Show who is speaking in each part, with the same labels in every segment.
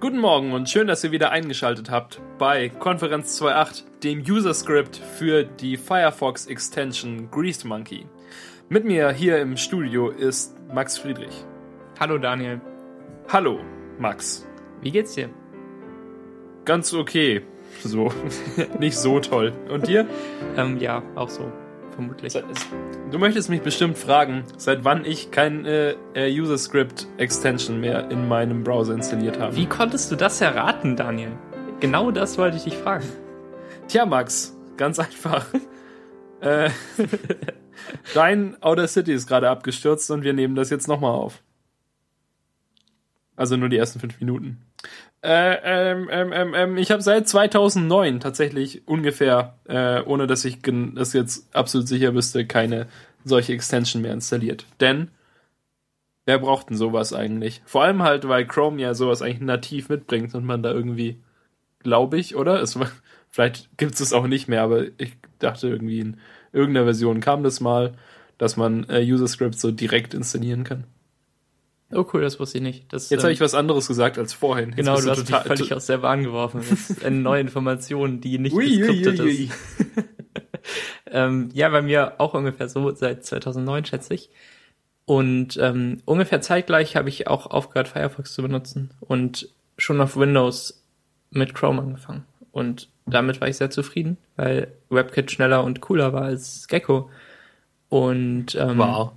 Speaker 1: Guten Morgen und schön, dass ihr wieder eingeschaltet habt bei Konferenz 2.8, dem User Script für die Firefox Extension Greased Monkey. Mit mir hier im Studio ist Max Friedrich.
Speaker 2: Hallo Daniel.
Speaker 1: Hallo, Max.
Speaker 2: Wie geht's dir?
Speaker 1: Ganz okay. So. Nicht so toll. Und dir?
Speaker 2: Ähm, ja, auch so. Vermutlich.
Speaker 1: Du möchtest mich bestimmt fragen, seit wann ich kein äh, User Script Extension mehr in meinem Browser installiert habe.
Speaker 2: Wie konntest du das erraten, Daniel? Genau das wollte ich dich fragen.
Speaker 1: Tja, Max, ganz einfach. äh, dein Outer City ist gerade abgestürzt und wir nehmen das jetzt nochmal auf. Also nur die ersten fünf Minuten. Äh, ähm, ähm, ähm, ähm ich habe seit 2009 tatsächlich ungefähr, äh, ohne dass ich das jetzt absolut sicher wüsste, keine solche Extension mehr installiert. Denn wer braucht denn sowas eigentlich? Vor allem halt, weil Chrome ja sowas eigentlich nativ mitbringt und man da irgendwie, glaube ich, oder? Es, vielleicht gibt es es auch nicht mehr, aber ich dachte irgendwie in irgendeiner Version kam das mal, dass man äh, User Scripts so direkt installieren kann.
Speaker 2: Oh cool, das wusste ich nicht. Das,
Speaker 1: Jetzt ähm, habe ich was anderes gesagt als vorhin. Jetzt
Speaker 2: genau, du, du hast total, mich völlig aus der Bahn geworfen. Das ist eine neue Information, die nicht geskriptet ist. ähm, ja, bei mir auch ungefähr so seit 2009, schätze ich. Und ähm, ungefähr zeitgleich habe ich auch aufgehört, Firefox zu benutzen und schon auf Windows mit Chrome angefangen. Und damit war ich sehr zufrieden, weil WebKit schneller und cooler war als Gecko. Und ähm, wow.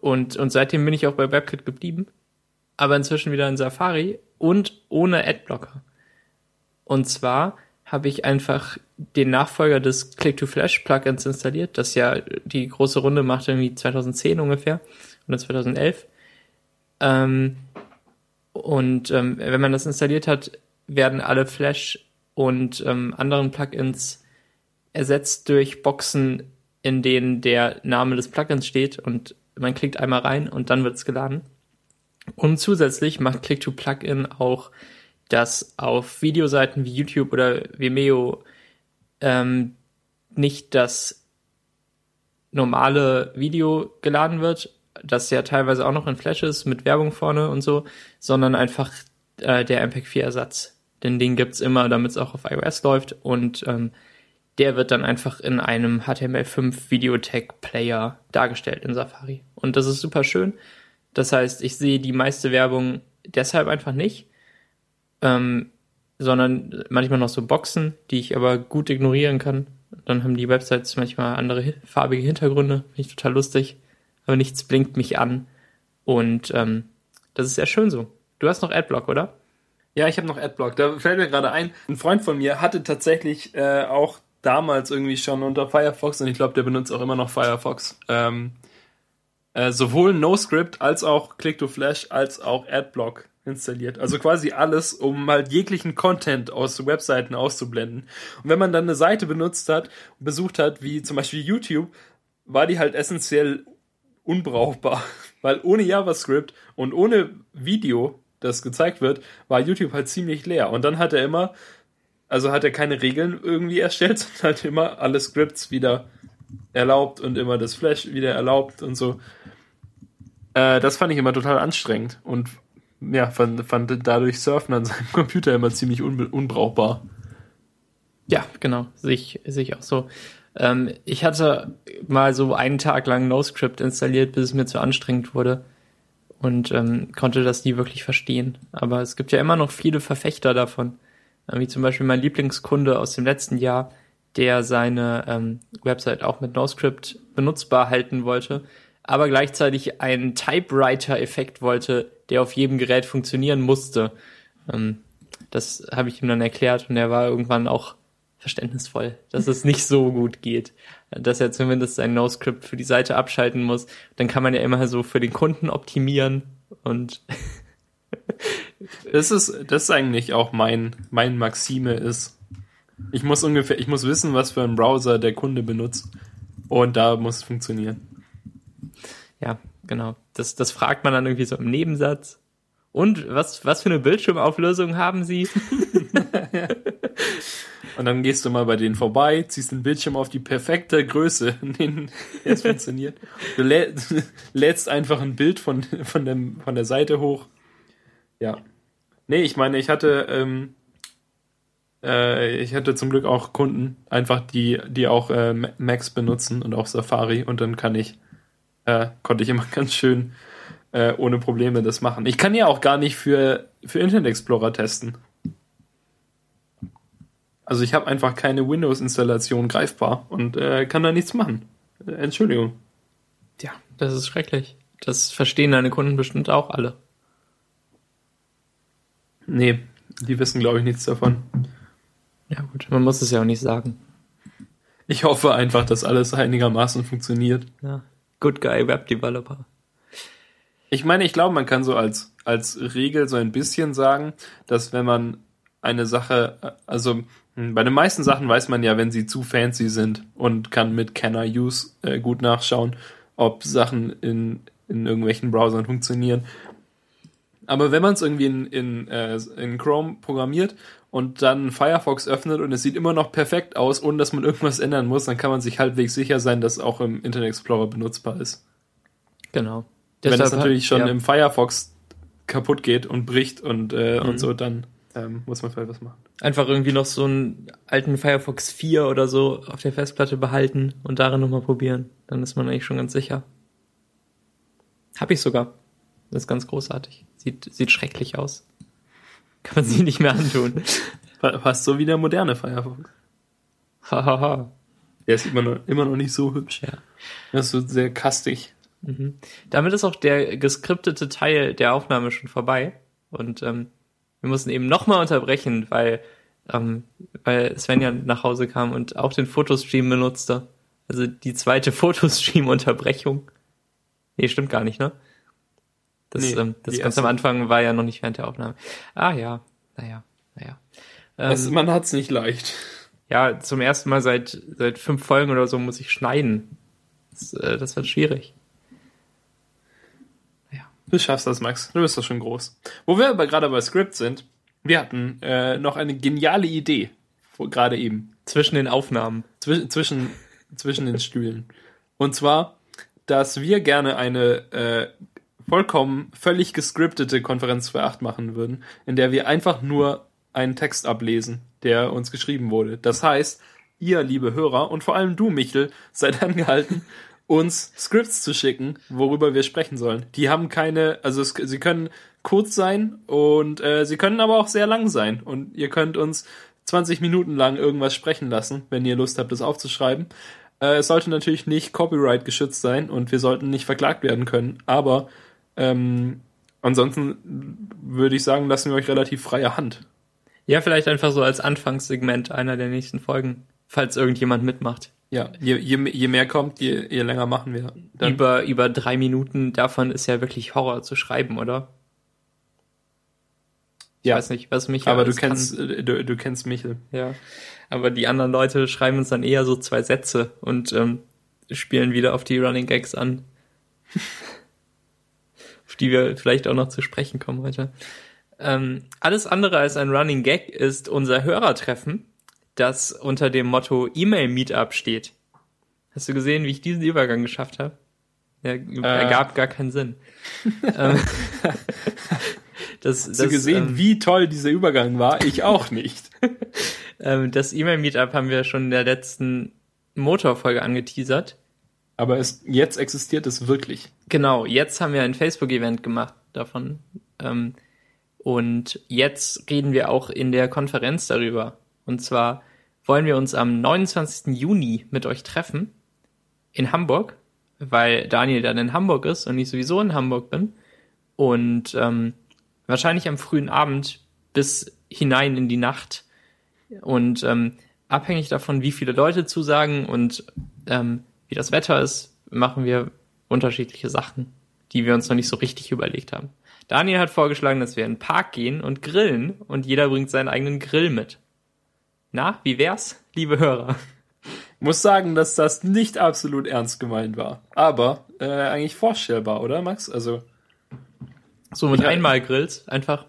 Speaker 2: Und, und seitdem bin ich auch bei WebKit geblieben. Aber inzwischen wieder in Safari und ohne Adblocker. Und zwar habe ich einfach den Nachfolger des Click-to-Flash-Plugins installiert, das ja die große Runde macht, irgendwie 2010 ungefähr oder 2011. Ähm, und ähm, wenn man das installiert hat, werden alle Flash und ähm, anderen Plugins ersetzt durch Boxen, in denen der Name des Plugins steht und man klickt einmal rein und dann wird es geladen. Und zusätzlich macht Click-to-Plugin auch, dass auf Videoseiten wie YouTube oder Vimeo ähm, nicht das normale Video geladen wird, das ja teilweise auch noch in Flash ist mit Werbung vorne und so, sondern einfach äh, der MPEG-4-Ersatz. Denn den gibt's immer, damit es auch auf iOS läuft und ähm, der wird dann einfach in einem HTML5 Videotech Player dargestellt in Safari. Und das ist super schön. Das heißt, ich sehe die meiste Werbung deshalb einfach nicht, ähm, sondern manchmal noch so Boxen, die ich aber gut ignorieren kann. Dann haben die Websites manchmal andere farbige Hintergründe, finde ich total lustig, aber nichts blinkt mich an. Und ähm, das ist sehr schön so. Du hast noch Adblock, oder?
Speaker 1: Ja, ich habe noch Adblock. Da fällt mir gerade ein, ein Freund von mir hatte tatsächlich äh, auch damals irgendwie schon unter Firefox und ich glaube, der benutzt auch immer noch Firefox. Ähm, äh, sowohl NoScript als auch Click-to-Flash als auch Adblock installiert. Also quasi alles, um halt jeglichen Content aus Webseiten auszublenden. Und wenn man dann eine Seite benutzt hat, besucht hat, wie zum Beispiel YouTube, war die halt essentiell unbrauchbar. Weil ohne JavaScript und ohne Video, das gezeigt wird, war YouTube halt ziemlich leer. Und dann hat er immer also hat er keine Regeln irgendwie erstellt, sondern halt immer alle Scripts wieder erlaubt und immer das Flash wieder erlaubt und so. Äh, das fand ich immer total anstrengend und ja, fand, fand dadurch Surfen an seinem Computer immer ziemlich un unbrauchbar.
Speaker 2: Ja, genau, sehe ich, ich auch so. Ähm, ich hatte mal so einen Tag lang NoScript installiert, bis es mir zu anstrengend wurde und ähm, konnte das nie wirklich verstehen. Aber es gibt ja immer noch viele Verfechter davon wie zum Beispiel mein Lieblingskunde aus dem letzten Jahr, der seine ähm, Website auch mit NoScript benutzbar halten wollte, aber gleichzeitig einen Typewriter-Effekt wollte, der auf jedem Gerät funktionieren musste. Ähm, das habe ich ihm dann erklärt und er war irgendwann auch verständnisvoll, dass es nicht so gut geht, dass er zumindest sein NoScript für die Seite abschalten muss. Dann kann man ja immer so für den Kunden optimieren und
Speaker 1: das ist, das ist eigentlich auch mein, mein Maxime ist. Ich muss ungefähr, ich muss wissen, was für einen Browser der Kunde benutzt. Und da muss es funktionieren.
Speaker 2: Ja, genau. Das, das fragt man dann irgendwie so im Nebensatz. Und was, was für eine Bildschirmauflösung haben Sie?
Speaker 1: Und dann gehst du mal bei denen vorbei, ziehst den Bildschirm auf die perfekte Größe, denen es funktioniert. Du lädst einfach ein Bild von, von, dem, von der Seite hoch. Ja. Nee, ich meine, ich hatte, ähm, äh, ich hatte zum Glück auch Kunden, einfach die, die auch äh, Macs benutzen und auch Safari und dann kann ich, äh, konnte ich immer ganz schön äh, ohne Probleme das machen. Ich kann ja auch gar nicht für, für Internet Explorer testen. Also ich habe einfach keine Windows-Installation greifbar und äh, kann da nichts machen. Äh, Entschuldigung.
Speaker 2: Ja, das ist schrecklich. Das verstehen deine Kunden bestimmt auch alle.
Speaker 1: Nee, die wissen, glaube ich, nichts davon.
Speaker 2: Ja, gut, man muss es ja auch nicht sagen.
Speaker 1: Ich hoffe einfach, dass alles einigermaßen funktioniert.
Speaker 2: Ja. Good Guy Web Developer.
Speaker 1: Ich meine, ich glaube, man kann so als, als Regel so ein bisschen sagen, dass wenn man eine Sache, also hm, bei den meisten Sachen weiß man ja, wenn sie zu fancy sind und kann mit Can I Use äh, gut nachschauen, ob Sachen in, in irgendwelchen Browsern funktionieren. Aber wenn man es irgendwie in, in, äh, in Chrome programmiert und dann Firefox öffnet und es sieht immer noch perfekt aus, ohne dass man irgendwas ändern muss, dann kann man sich halbwegs sicher sein, dass es auch im Internet Explorer benutzbar ist.
Speaker 2: Genau.
Speaker 1: Wenn es natürlich schon ja. im Firefox kaputt geht und bricht und, äh, mhm. und so, dann ähm, muss man vielleicht was machen.
Speaker 2: Einfach irgendwie noch so einen alten Firefox 4 oder so auf der Festplatte behalten und darin nochmal probieren. Dann ist man eigentlich schon ganz sicher. Hab ich sogar. Das ist ganz großartig. Sieht, sieht schrecklich aus. Kann man sich nicht mehr antun.
Speaker 1: Fast so wie der moderne Firefox.
Speaker 2: Hahaha.
Speaker 1: der ist immer noch, immer noch nicht so hübsch.
Speaker 2: Ja.
Speaker 1: Das ist so sehr kastig.
Speaker 2: Mhm. Damit ist auch der geskriptete Teil der Aufnahme schon vorbei. Und ähm, wir mussten eben nochmal unterbrechen, weil, ähm, weil Svenja nach Hause kam und auch den Fotostream benutzte. Also die zweite Fotostream-Unterbrechung. Nee, stimmt gar nicht, ne? Das, nee, ähm, das ganz am Anfang war ja noch nicht während der Aufnahme. Ah ja, naja, naja.
Speaker 1: Ähm, es, man hat's nicht leicht.
Speaker 2: Ja, zum ersten Mal seit, seit fünf Folgen oder so muss ich schneiden. Das, äh, das wird schwierig.
Speaker 1: Du schaffst das, Max. Du bist doch schon groß. Wo wir aber gerade bei Script sind, wir hatten äh, noch eine geniale Idee. Gerade eben.
Speaker 2: Zwischen den Aufnahmen.
Speaker 1: Zwisch zwischen, zwischen den Stühlen. Und zwar, dass wir gerne eine äh, vollkommen völlig gescriptete Konferenz für acht machen würden, in der wir einfach nur einen Text ablesen, der uns geschrieben wurde. Das heißt, ihr, liebe Hörer, und vor allem du, Michel, seid angehalten, uns Scripts zu schicken, worüber wir sprechen sollen. Die haben keine, also es, sie können kurz sein und äh, sie können aber auch sehr lang sein. Und ihr könnt uns 20 Minuten lang irgendwas sprechen lassen, wenn ihr Lust habt, das aufzuschreiben. Äh, es sollte natürlich nicht Copyright geschützt sein und wir sollten nicht verklagt werden können, aber ähm, ansonsten würde ich sagen, lassen wir euch relativ freie Hand.
Speaker 2: Ja, vielleicht einfach so als Anfangssegment einer der nächsten Folgen, falls irgendjemand mitmacht.
Speaker 1: Ja, je, je, je mehr kommt, je, je länger machen wir.
Speaker 2: Dann. Über, über drei Minuten davon ist ja wirklich Horror zu schreiben, oder? Ich ja. weiß nicht, was mich.
Speaker 1: Aber du kennst, kann. Äh, du, du kennst Michel.
Speaker 2: Ja. Aber die anderen Leute schreiben uns dann eher so zwei Sätze und ähm, spielen wieder auf die Running Gags an. die wir vielleicht auch noch zu sprechen kommen heute. Ähm, alles andere als ein Running Gag ist unser Hörertreffen das unter dem Motto E-Mail-Meetup steht. Hast du gesehen, wie ich diesen Übergang geschafft habe? Er äh. ergab gar keinen Sinn. Ähm,
Speaker 1: das, Hast das, du gesehen, ähm, wie toll dieser Übergang war? Ich auch nicht.
Speaker 2: ähm, das E-Mail-Meetup haben wir schon in der letzten Motorfolge angeteasert.
Speaker 1: Aber es, jetzt existiert es wirklich.
Speaker 2: Genau, jetzt haben wir ein Facebook-Event gemacht davon. Ähm, und jetzt reden wir auch in der Konferenz darüber. Und zwar wollen wir uns am 29. Juni mit euch treffen in Hamburg, weil Daniel dann in Hamburg ist und ich sowieso in Hamburg bin. Und ähm, wahrscheinlich am frühen Abend bis hinein in die Nacht. Und ähm, abhängig davon, wie viele Leute zusagen und ähm, wie das Wetter ist, machen wir unterschiedliche Sachen, die wir uns noch nicht so richtig überlegt haben. Daniel hat vorgeschlagen, dass wir in den Park gehen und grillen und jeder bringt seinen eigenen Grill mit. Na, wie wär's, liebe Hörer?
Speaker 1: Muss sagen, dass das nicht absolut ernst gemeint war. Aber äh, eigentlich vorstellbar, oder, Max? Also.
Speaker 2: So mit Einmalgrills einfach.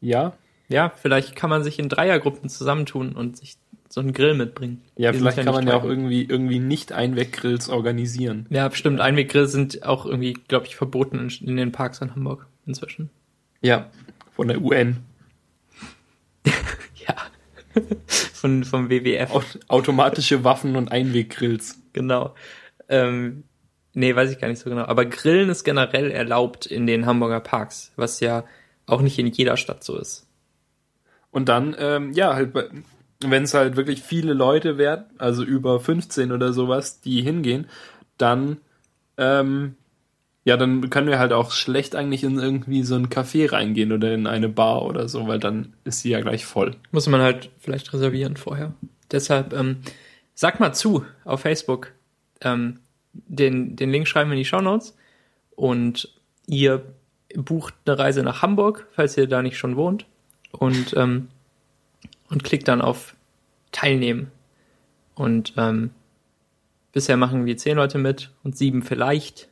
Speaker 1: Ja.
Speaker 2: Ja, vielleicht kann man sich in Dreiergruppen zusammentun und sich so einen Grill mitbringen.
Speaker 1: Ja, Die vielleicht kann man ja auch irgendwie, irgendwie nicht Einweggrills organisieren.
Speaker 2: Ja, bestimmt. Einweggrills sind auch irgendwie, glaube ich, verboten in, in den Parks in Hamburg inzwischen.
Speaker 1: Ja, von der UN. ja.
Speaker 2: von, vom WWF.
Speaker 1: Automatische Waffen und Einweggrills.
Speaker 2: Genau. Ähm, nee, weiß ich gar nicht so genau. Aber Grillen ist generell erlaubt in den Hamburger Parks, was ja auch nicht in jeder Stadt so ist.
Speaker 1: Und dann, ähm, ja, halt bei, wenn es halt wirklich viele Leute werden, also über 15 oder sowas, die hingehen, dann, ähm, ja, dann können wir halt auch schlecht eigentlich in irgendwie so ein Café reingehen oder in eine Bar oder so, weil dann ist sie ja gleich voll.
Speaker 2: Muss man halt vielleicht reservieren vorher. Deshalb, ähm, sag mal zu auf Facebook. Ähm, den, den Link schreiben wir in die Show Notes und ihr bucht eine Reise nach Hamburg, falls ihr da nicht schon wohnt und, ähm, und klickt dann auf Teilnehmen. Und ähm, bisher machen wir zehn Leute mit und sieben vielleicht.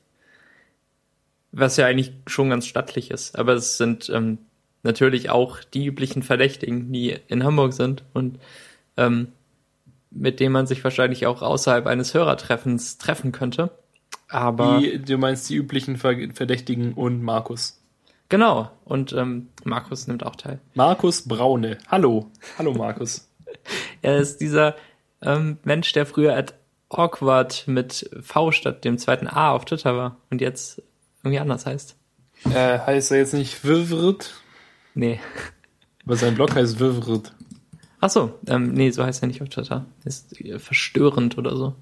Speaker 2: Was ja eigentlich schon ganz stattlich ist. Aber es sind ähm, natürlich auch die üblichen Verdächtigen, die in Hamburg sind und ähm, mit denen man sich wahrscheinlich auch außerhalb eines Hörertreffens treffen könnte. Aber.
Speaker 1: Die, du meinst die üblichen Verdächtigen und Markus.
Speaker 2: Genau. Und ähm, Markus nimmt auch teil.
Speaker 1: Markus Braune. Hallo. Hallo, Markus.
Speaker 2: er ist dieser ähm, Mensch, der früher at awkward mit V statt dem zweiten A auf Twitter war und jetzt irgendwie anders heißt.
Speaker 1: Äh, heißt er jetzt nicht Vivrit?
Speaker 2: Nee.
Speaker 1: Aber sein Blog heißt Vivrit.
Speaker 2: Ach so, ähm, nee, so heißt er nicht auf Twitter. Ist äh, verstörend oder so.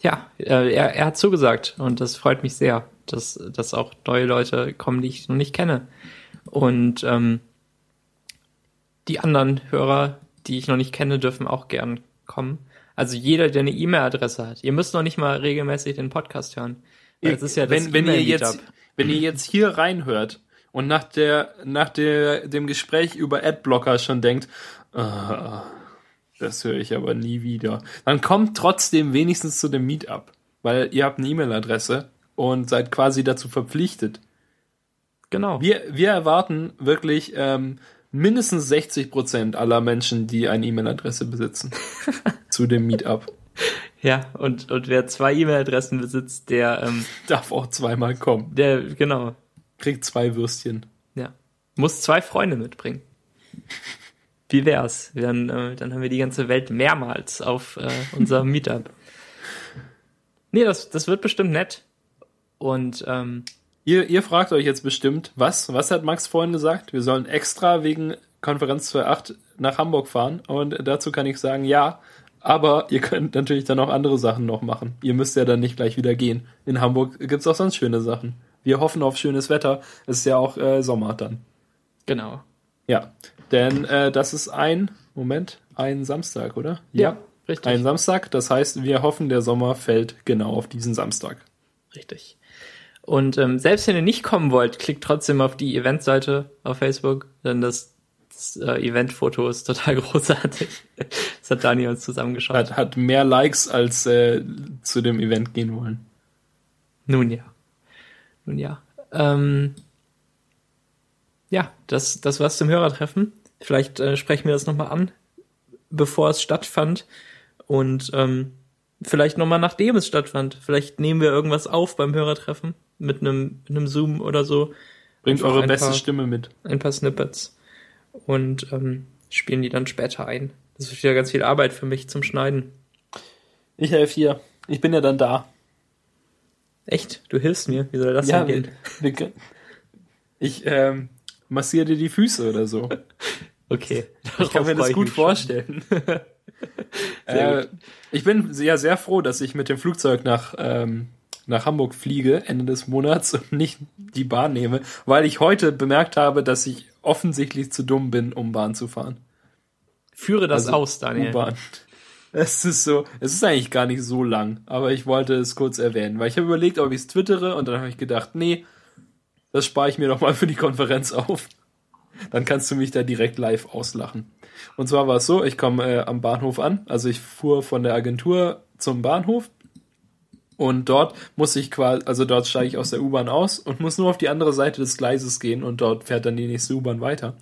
Speaker 2: Ja, äh, er, er hat zugesagt und das freut mich sehr dass, dass auch neue Leute kommen, die ich noch nicht kenne. Und ähm, die anderen Hörer, die ich noch nicht kenne, dürfen auch gern kommen. Also jeder, der eine E-Mail-Adresse hat. Ihr müsst noch nicht mal regelmäßig den Podcast hören.
Speaker 1: Weil ist ja wenn, wenn ihr jetzt, wenn ihr jetzt hier reinhört und nach der, nach der, dem Gespräch über Adblocker schon denkt, ah, das höre ich aber nie wieder, dann kommt trotzdem wenigstens zu dem Meetup, weil ihr habt eine E-Mail-Adresse und seid quasi dazu verpflichtet.
Speaker 2: Genau.
Speaker 1: Wir, wir erwarten wirklich ähm, mindestens 60 Prozent aller Menschen, die eine E-Mail-Adresse besitzen, zu dem Meetup.
Speaker 2: Ja, und, und wer zwei E-Mail-Adressen besitzt, der ähm,
Speaker 1: darf auch zweimal kommen.
Speaker 2: Der, genau.
Speaker 1: Kriegt zwei Würstchen.
Speaker 2: Ja. Muss zwei Freunde mitbringen. Wie wär's? Dann, äh, dann haben wir die ganze Welt mehrmals auf äh, unserem Meetup. Nee, das, das wird bestimmt nett. Und ähm,
Speaker 1: ihr, ihr fragt euch jetzt bestimmt, was? Was hat Max vorhin gesagt? Wir sollen extra wegen Konferenz 2.8 nach Hamburg fahren. Und dazu kann ich sagen, ja. Aber ihr könnt natürlich dann auch andere Sachen noch machen. Ihr müsst ja dann nicht gleich wieder gehen. In Hamburg gibt's auch sonst schöne Sachen. Wir hoffen auf schönes Wetter. Es ist ja auch äh, Sommer dann.
Speaker 2: Genau.
Speaker 1: Ja, denn äh, das ist ein, Moment, ein Samstag, oder?
Speaker 2: Ja, ja, richtig.
Speaker 1: Ein Samstag. Das heißt, wir hoffen, der Sommer fällt genau auf diesen Samstag.
Speaker 2: Richtig. Und ähm, selbst wenn ihr nicht kommen wollt, klickt trotzdem auf die Eventseite auf Facebook, denn das, das äh, Eventfoto ist total großartig. das hat Dani uns zusammengeschaut.
Speaker 1: Hat, hat mehr Likes als äh, zu dem Event gehen wollen.
Speaker 2: Nun ja. Nun ja. Ähm, ja, das, das war's zum Hörertreffen. Vielleicht äh, sprechen wir das nochmal an, bevor es stattfand. Und ähm, vielleicht nochmal nachdem es stattfand. Vielleicht nehmen wir irgendwas auf beim Hörertreffen mit einem, mit einem Zoom oder so.
Speaker 1: Bringt eure beste paar, Stimme mit.
Speaker 2: Ein paar Snippets. Und ähm, spielen die dann später ein. Das ist wieder ganz viel Arbeit für mich zum Schneiden.
Speaker 1: Ich helfe hier. Ich bin ja dann da.
Speaker 2: Echt? Du hilfst mir? Wie soll das ja, denn
Speaker 1: gehen? Ich ähm, massiere dir die Füße oder so.
Speaker 2: Okay.
Speaker 1: Ich kann mir das gut vorstellen. äh, ich bin ja sehr froh, dass ich mit dem Flugzeug nach ähm, nach Hamburg fliege Ende des Monats und nicht die Bahn nehme, weil ich heute bemerkt habe, dass ich offensichtlich zu dumm bin, um Bahn zu fahren.
Speaker 2: Führe das also aus, Daniel.
Speaker 1: U-Bahn. Es ist so, es ist eigentlich gar nicht so lang, aber ich wollte es kurz erwähnen, weil ich habe überlegt, ob ich es twittere und dann habe ich gedacht, nee, das spare ich mir doch mal für die Konferenz auf. Dann kannst du mich da direkt live auslachen. Und zwar war es so, ich komme äh, am Bahnhof an, also ich fuhr von der Agentur zum Bahnhof und dort muss ich quasi, also dort steige ich aus der U-Bahn aus und muss nur auf die andere Seite des Gleises gehen und dort fährt dann die nächste U-Bahn weiter.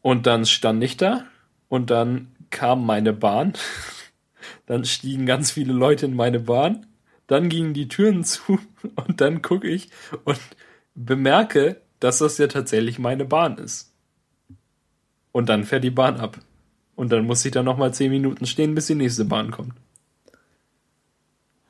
Speaker 1: Und dann stand ich da und dann kam meine Bahn. Dann stiegen ganz viele Leute in meine Bahn. Dann gingen die Türen zu und dann gucke ich und bemerke, dass das ja tatsächlich meine Bahn ist. Und dann fährt die Bahn ab. Und dann muss ich da nochmal zehn Minuten stehen, bis die nächste Bahn kommt.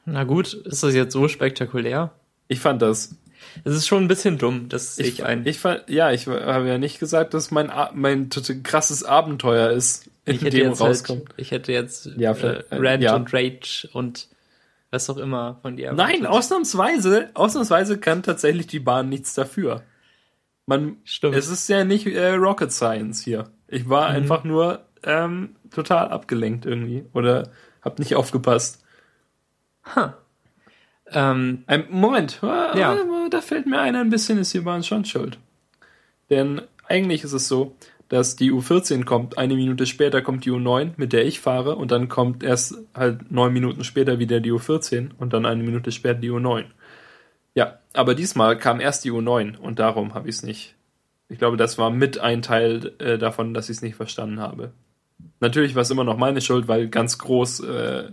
Speaker 2: Na gut, ist das jetzt so spektakulär?
Speaker 1: Ich fand das.
Speaker 2: Es ist schon ein bisschen dumm, das sehe ich ein.
Speaker 1: Ich fand, ja, ich habe ja nicht gesagt, dass mein, mein krasses Abenteuer ist,
Speaker 2: in ich dem halt rauskommt. Halt, ich hätte jetzt ja, äh, Rant ja. und Rage und was auch immer von dir.
Speaker 1: Nein, ausnahmsweise, ausnahmsweise kann tatsächlich die Bahn nichts dafür. Man, Stimmt. es ist ja nicht äh, Rocket Science hier. Ich war mhm. einfach nur ähm, total abgelenkt irgendwie oder hab nicht aufgepasst.
Speaker 2: Ha. Ähm,
Speaker 1: ein Moment, ja. da fällt mir einer ein bisschen, ist die Bahn schon schuld. Denn eigentlich ist es so, dass die U14 kommt, eine Minute später kommt die U9, mit der ich fahre, und dann kommt erst halt neun Minuten später wieder die U14 und dann eine Minute später die U9. Ja, aber diesmal kam erst die U9 und darum habe ich es nicht. Ich glaube, das war mit ein Teil äh, davon, dass ich es nicht verstanden habe. Natürlich war es immer noch meine Schuld, weil ganz groß äh,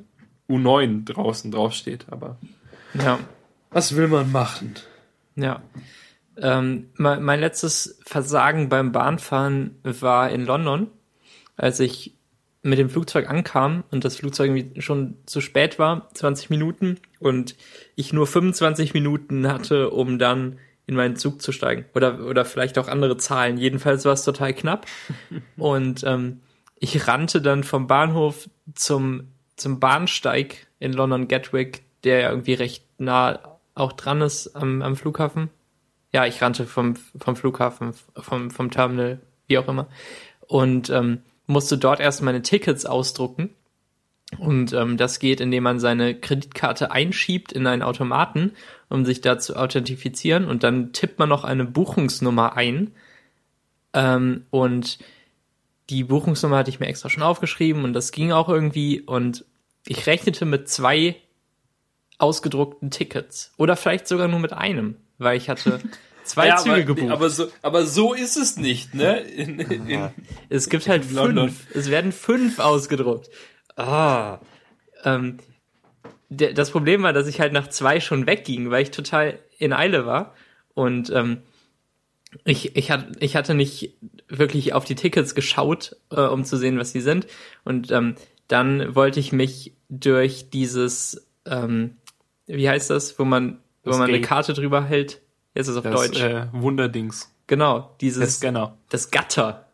Speaker 1: U9 draußen draufsteht, aber
Speaker 2: ja.
Speaker 1: was will man machen?
Speaker 2: Ja. Ähm, mein, mein letztes Versagen beim Bahnfahren war in London, als ich mit dem Flugzeug ankam und das Flugzeug irgendwie schon zu spät war, 20 Minuten, und ich nur 25 Minuten hatte, um dann in meinen Zug zu steigen. Oder, oder vielleicht auch andere Zahlen. Jedenfalls war es total knapp. und ähm, ich rannte dann vom Bahnhof zum, zum Bahnsteig in London Gatwick, der ja irgendwie recht nah auch dran ist am, am Flughafen ja, ich rannte vom, vom Flughafen, vom, vom Terminal, wie auch immer. Und ähm, musste dort erst meine Tickets ausdrucken. Und ähm, das geht, indem man seine Kreditkarte einschiebt in einen Automaten, um sich da zu authentifizieren. Und dann tippt man noch eine Buchungsnummer ein. Ähm, und die Buchungsnummer hatte ich mir extra schon aufgeschrieben und das ging auch irgendwie. Und ich rechnete mit zwei ausgedruckten Tickets. Oder vielleicht sogar nur mit einem weil ich hatte zwei ja, Züge
Speaker 1: aber,
Speaker 2: gebucht.
Speaker 1: Aber so, aber so ist es nicht, ne? In, in,
Speaker 2: es gibt halt fünf. Es werden fünf ausgedruckt. Ah. Ähm, der, das Problem war, dass ich halt nach zwei schon wegging, weil ich total in Eile war. Und ähm, ich, ich, hat, ich hatte nicht wirklich auf die Tickets geschaut, äh, um zu sehen, was die sind. Und ähm, dann wollte ich mich durch dieses, ähm, wie heißt das, wo man wo man eine Karte drüber hält. Jetzt ist es auf
Speaker 1: das,
Speaker 2: Deutsch.
Speaker 1: Äh, Wunderdings.
Speaker 2: Genau, dieses.
Speaker 1: Das Scanner.
Speaker 2: Das Gatter.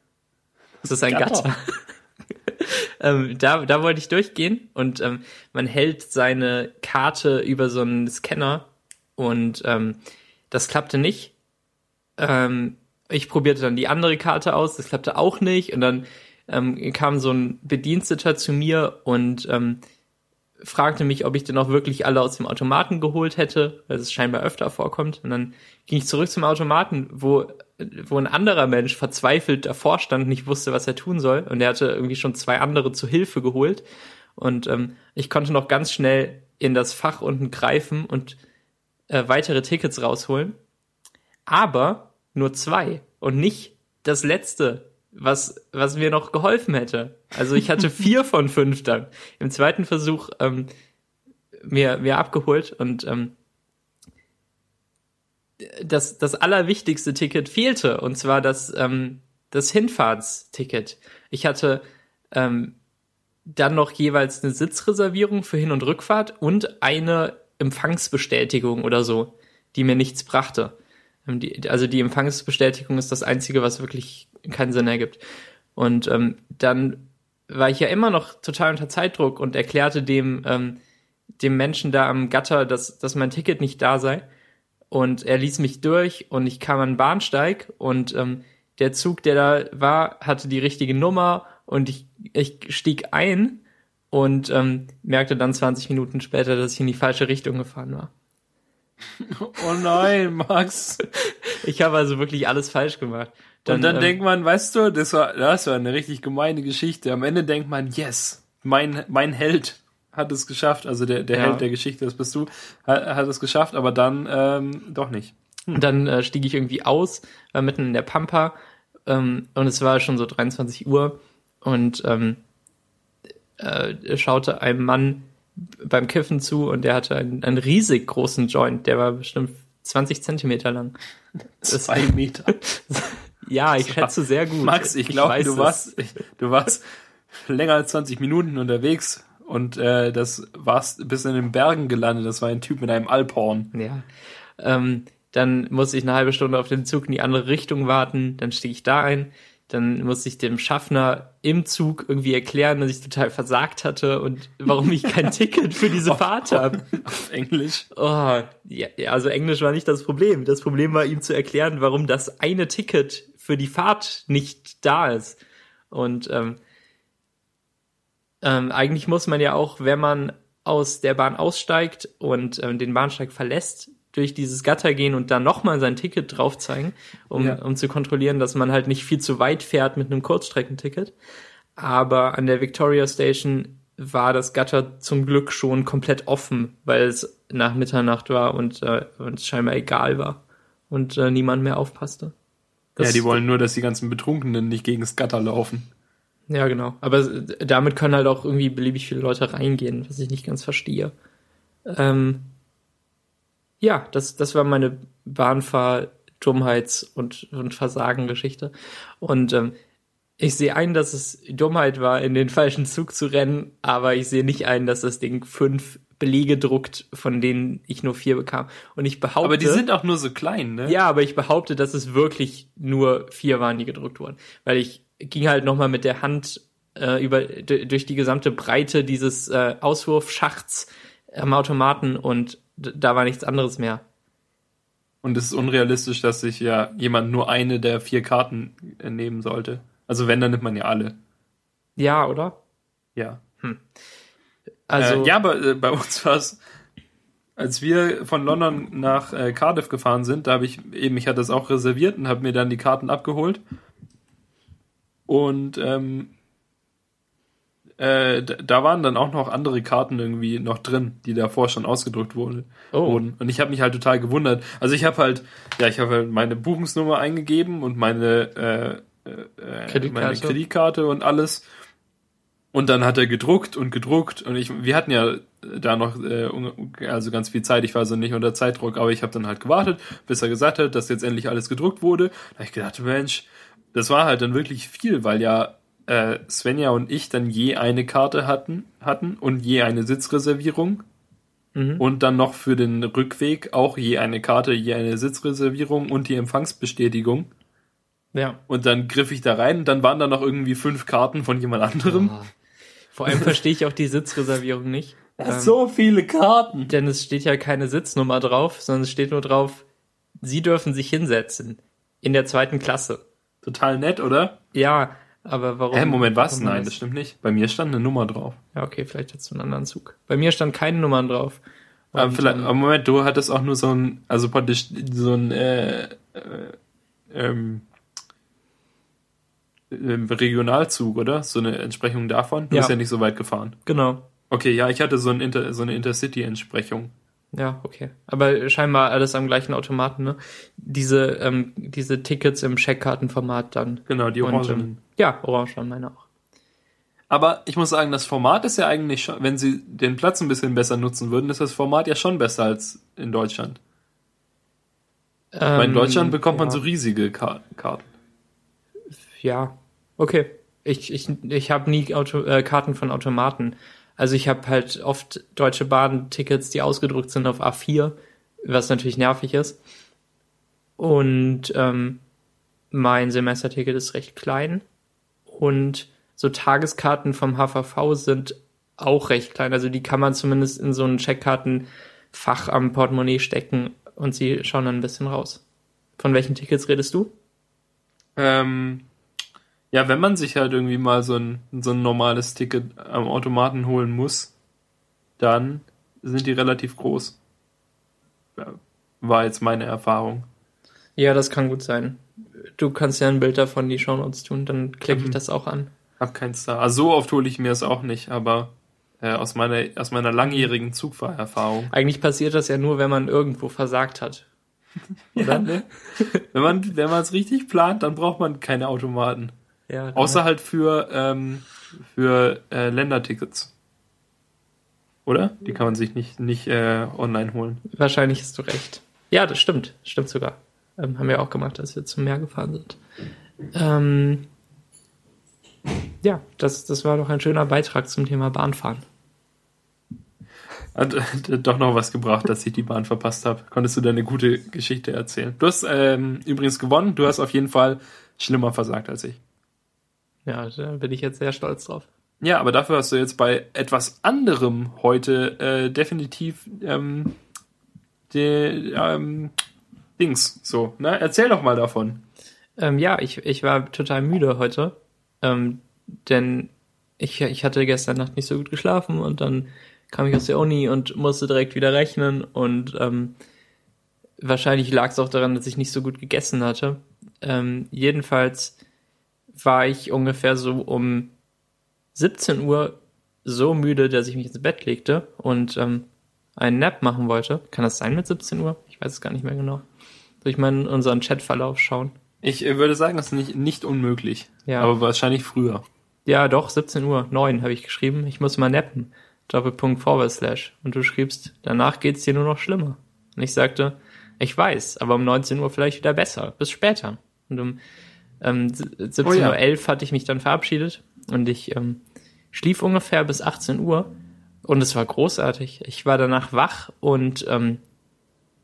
Speaker 2: Das ist ein Gatter. Gatter. ähm, da, da wollte ich durchgehen und ähm, man hält seine Karte über so einen Scanner und ähm, das klappte nicht. Ähm, ich probierte dann die andere Karte aus, das klappte auch nicht und dann ähm, kam so ein Bediensteter zu mir und ähm, fragte mich, ob ich denn auch wirklich alle aus dem Automaten geholt hätte, weil es scheinbar öfter vorkommt. Und dann ging ich zurück zum Automaten, wo, wo ein anderer Mensch verzweifelt davor stand nicht wusste, was er tun soll. Und er hatte irgendwie schon zwei andere zu Hilfe geholt. Und ähm, ich konnte noch ganz schnell in das Fach unten greifen und äh, weitere Tickets rausholen. Aber nur zwei und nicht das letzte was, was mir noch geholfen hätte. Also ich hatte vier von fünf dann. Im zweiten Versuch ähm, mir, mir abgeholt und ähm, das, das allerwichtigste Ticket fehlte, und zwar das, ähm, das Hinfahrtsticket. Ich hatte ähm, dann noch jeweils eine Sitzreservierung für Hin- und Rückfahrt und eine Empfangsbestätigung oder so, die mir nichts brachte. Ähm, die, also die Empfangsbestätigung ist das Einzige, was wirklich keinen Sinn ergibt. Und ähm, dann war ich ja immer noch total unter Zeitdruck und erklärte dem, ähm, dem Menschen da am Gatter, dass, dass mein Ticket nicht da sei. Und er ließ mich durch und ich kam an den Bahnsteig und ähm, der Zug, der da war, hatte die richtige Nummer und ich, ich stieg ein und ähm, merkte dann 20 Minuten später, dass ich in die falsche Richtung gefahren war.
Speaker 1: Oh nein, Max.
Speaker 2: Ich habe also wirklich alles falsch gemacht.
Speaker 1: Dann, und dann ähm, denkt man, weißt du, das war, das war eine richtig gemeine Geschichte. Am Ende denkt man, yes, mein, mein Held hat es geschafft. Also der, der ja. Held der Geschichte, das bist du, hat, hat es geschafft, aber dann ähm, doch nicht.
Speaker 2: Hm. Dann äh, stieg ich irgendwie aus, war mitten in der Pampa ähm, und es war schon so 23 Uhr und ähm, äh, schaute einem Mann beim Kiffen zu und der hatte einen, einen riesig großen Joint, der war bestimmt 20 Zentimeter lang.
Speaker 1: Zwei Meter.
Speaker 2: Ja, ich schätze sehr gut.
Speaker 1: Max, ich glaube, du warst, ich, du warst länger als 20 Minuten unterwegs und äh, das warst bis in den Bergen gelandet. Das war ein Typ mit einem Alphorn.
Speaker 2: Ja. Ähm, dann muss ich eine halbe Stunde auf den Zug in die andere Richtung warten. Dann stiege ich da ein. Dann muss ich dem Schaffner im Zug irgendwie erklären, dass ich total versagt hatte und warum ich kein Ticket für diese Fahrt habe.
Speaker 1: Auf Englisch?
Speaker 2: Oh, ja, also Englisch war nicht das Problem. Das Problem war ihm zu erklären, warum das eine Ticket für die Fahrt nicht da ist. Und ähm, ähm, eigentlich muss man ja auch, wenn man aus der Bahn aussteigt und ähm, den Bahnsteig verlässt, durch dieses Gatter gehen und dann nochmal sein Ticket drauf zeigen, um, ja. um zu kontrollieren, dass man halt nicht viel zu weit fährt mit einem Kurzstreckenticket. Aber an der Victoria Station war das Gatter zum Glück schon komplett offen, weil es nach Mitternacht war und, äh, und scheinbar egal war und äh, niemand mehr aufpasste.
Speaker 1: Das ja, die wollen nur, dass die ganzen Betrunkenen nicht gegen das Gatter laufen.
Speaker 2: Ja, genau. Aber damit können halt auch irgendwie beliebig viele Leute reingehen, was ich nicht ganz verstehe. Ähm, ja, das, das war meine Bahnfahr-, Dummheits- und, und Versagen-Geschichte. Und ähm, ich sehe ein, dass es Dummheit war, in den falschen Zug zu rennen, aber ich sehe nicht ein, dass das Ding fünf Belege druckt, von denen ich nur vier bekam. Und ich behaupte.
Speaker 1: Aber die sind auch nur so klein, ne?
Speaker 2: Ja, aber ich behaupte, dass es wirklich nur vier waren, die gedruckt wurden. Weil ich ging halt nochmal mit der Hand äh, über durch die gesamte Breite dieses äh, Auswurfschachts am Automaten und da war nichts anderes mehr.
Speaker 1: Und es ist unrealistisch, dass sich ja jemand nur eine der vier Karten äh, nehmen sollte. Also wenn, dann nimmt man ja alle.
Speaker 2: Ja, oder?
Speaker 1: Ja. Hm. Also äh, ja, aber äh, bei uns war es, als wir von London nach äh, Cardiff gefahren sind, da habe ich eben, ich hatte das auch reserviert und habe mir dann die Karten abgeholt. Und ähm, äh, da waren dann auch noch andere Karten irgendwie noch drin, die davor schon ausgedruckt wurde, oh. wurden. Und ich habe mich halt total gewundert. Also ich habe halt, ja, ich habe halt meine Buchungsnummer eingegeben und meine, äh, äh, Kreditkarte. meine Kreditkarte und alles. Und dann hat er gedruckt und gedruckt und ich, wir hatten ja da noch äh, also ganz viel Zeit. Ich war so nicht unter Zeitdruck, aber ich habe dann halt gewartet, bis er gesagt hat, dass jetzt endlich alles gedruckt wurde. Da habe ich gedacht, Mensch, das war halt dann wirklich viel, weil ja äh, Svenja und ich dann je eine Karte hatten, hatten und je eine Sitzreservierung. Mhm. Und dann noch für den Rückweg auch je eine Karte, je eine Sitzreservierung und die Empfangsbestätigung. Ja. Und dann griff ich da rein und dann waren da noch irgendwie fünf Karten von jemand anderem. Ja.
Speaker 2: Vor allem verstehe ich auch die Sitzreservierung nicht.
Speaker 1: Ähm, so viele Karten.
Speaker 2: Denn es steht ja keine Sitznummer drauf, sondern es steht nur drauf, Sie dürfen sich hinsetzen. In der zweiten Klasse.
Speaker 1: Total nett, oder?
Speaker 2: Ja, aber warum?
Speaker 1: Hä, Moment, was? Nein, das stimmt nicht. Bei mir stand eine Nummer drauf.
Speaker 2: Ja, okay, vielleicht du einen anderen Zug. Bei mir stand keine Nummern drauf.
Speaker 1: aber vielleicht, aber Moment, du hattest auch nur so ein, also praktisch so ein, äh, äh, ähm, ähm, Regionalzug, oder? So eine Entsprechung davon? Du ja. bist ja nicht so weit gefahren.
Speaker 2: Genau.
Speaker 1: Okay, ja, ich hatte so, ein Inter, so eine Intercity-Entsprechung.
Speaker 2: Ja, okay. Aber scheinbar alles am gleichen Automaten, ne? Diese, ähm, diese Tickets im Checkkartenformat dann.
Speaker 1: Genau, die orangen. Und, ähm,
Speaker 2: ja, orange waren meine auch.
Speaker 1: Aber ich muss sagen, das Format ist ja eigentlich schon, wenn sie den Platz ein bisschen besser nutzen würden, ist das Format ja schon besser als in Deutschland. Ähm, Weil in Deutschland bekommt ja. man so riesige Karten.
Speaker 2: Ja, okay. Ich, ich, ich habe nie Auto, äh, Karten von Automaten. Also ich habe halt oft Deutsche Bahn-Tickets, die ausgedruckt sind auf A4, was natürlich nervig ist. Und ähm, mein Semesterticket ist recht klein. Und so Tageskarten vom HVV sind auch recht klein. Also die kann man zumindest in so ein Checkkartenfach am Portemonnaie stecken und sie schauen dann ein bisschen raus. Von welchen Tickets redest du?
Speaker 1: Ähm, ja, wenn man sich halt irgendwie mal so ein, so ein normales Ticket am Automaten holen muss, dann sind die relativ groß. War jetzt meine Erfahrung.
Speaker 2: Ja, das kann gut sein. Du kannst ja ein Bild davon in die Shownotes tun, dann klicke ich mhm. das auch an.
Speaker 1: Hab keins da. Also so oft hole ich mir es auch nicht, aber äh, aus, meiner, aus meiner langjährigen Zugfahrerfahrung.
Speaker 2: Eigentlich passiert das ja nur, wenn man irgendwo versagt hat.
Speaker 1: Oder? Ja, ne? wenn man wenn man es richtig plant, dann braucht man keine Automaten. Ja, Außer halt für, ähm, für äh, Ländertickets. Oder? Die kann man sich nicht, nicht äh, online holen.
Speaker 2: Wahrscheinlich hast du recht. Ja, das stimmt. Stimmt sogar. Ähm, haben wir auch gemacht, als wir zum Meer gefahren sind. Ähm, ja, das, das war doch ein schöner Beitrag zum Thema Bahnfahren.
Speaker 1: Hat doch noch was gebracht, dass ich die Bahn verpasst habe. Konntest du deine gute Geschichte erzählen? Du hast ähm, übrigens gewonnen. Du hast auf jeden Fall schlimmer versagt als ich.
Speaker 2: Ja, da bin ich jetzt sehr stolz drauf.
Speaker 1: Ja, aber dafür hast du jetzt bei etwas anderem heute äh, definitiv ähm, die, ähm, Dings so. Ne? Erzähl doch mal davon.
Speaker 2: Ähm, ja, ich, ich war total müde heute, ähm, denn ich, ich hatte gestern Nacht nicht so gut geschlafen und dann kam ich aus der Uni und musste direkt wieder rechnen und ähm, wahrscheinlich lag es auch daran, dass ich nicht so gut gegessen hatte. Ähm, jedenfalls war ich ungefähr so um 17 Uhr so müde, dass ich mich ins Bett legte und ähm, einen Nap machen wollte. Kann das sein mit 17 Uhr? Ich weiß es gar nicht mehr genau. Soll ich mal in unseren Chatverlauf schauen?
Speaker 1: Ich äh, würde sagen, das ist nicht, nicht unmöglich. Ja. Aber wahrscheinlich früher.
Speaker 2: Ja, doch, 17 Uhr, 9 habe ich geschrieben. Ich muss mal nappen. Doppelpunkt forward slash. Und du schriebst, danach geht's dir nur noch schlimmer. Und ich sagte, ich weiß, aber um 19 Uhr vielleicht wieder besser. Bis später. Und um ähm, 17.11 oh ja. Uhr hatte ich mich dann verabschiedet und ich ähm, schlief ungefähr bis 18 Uhr und es war großartig. Ich war danach wach und ähm,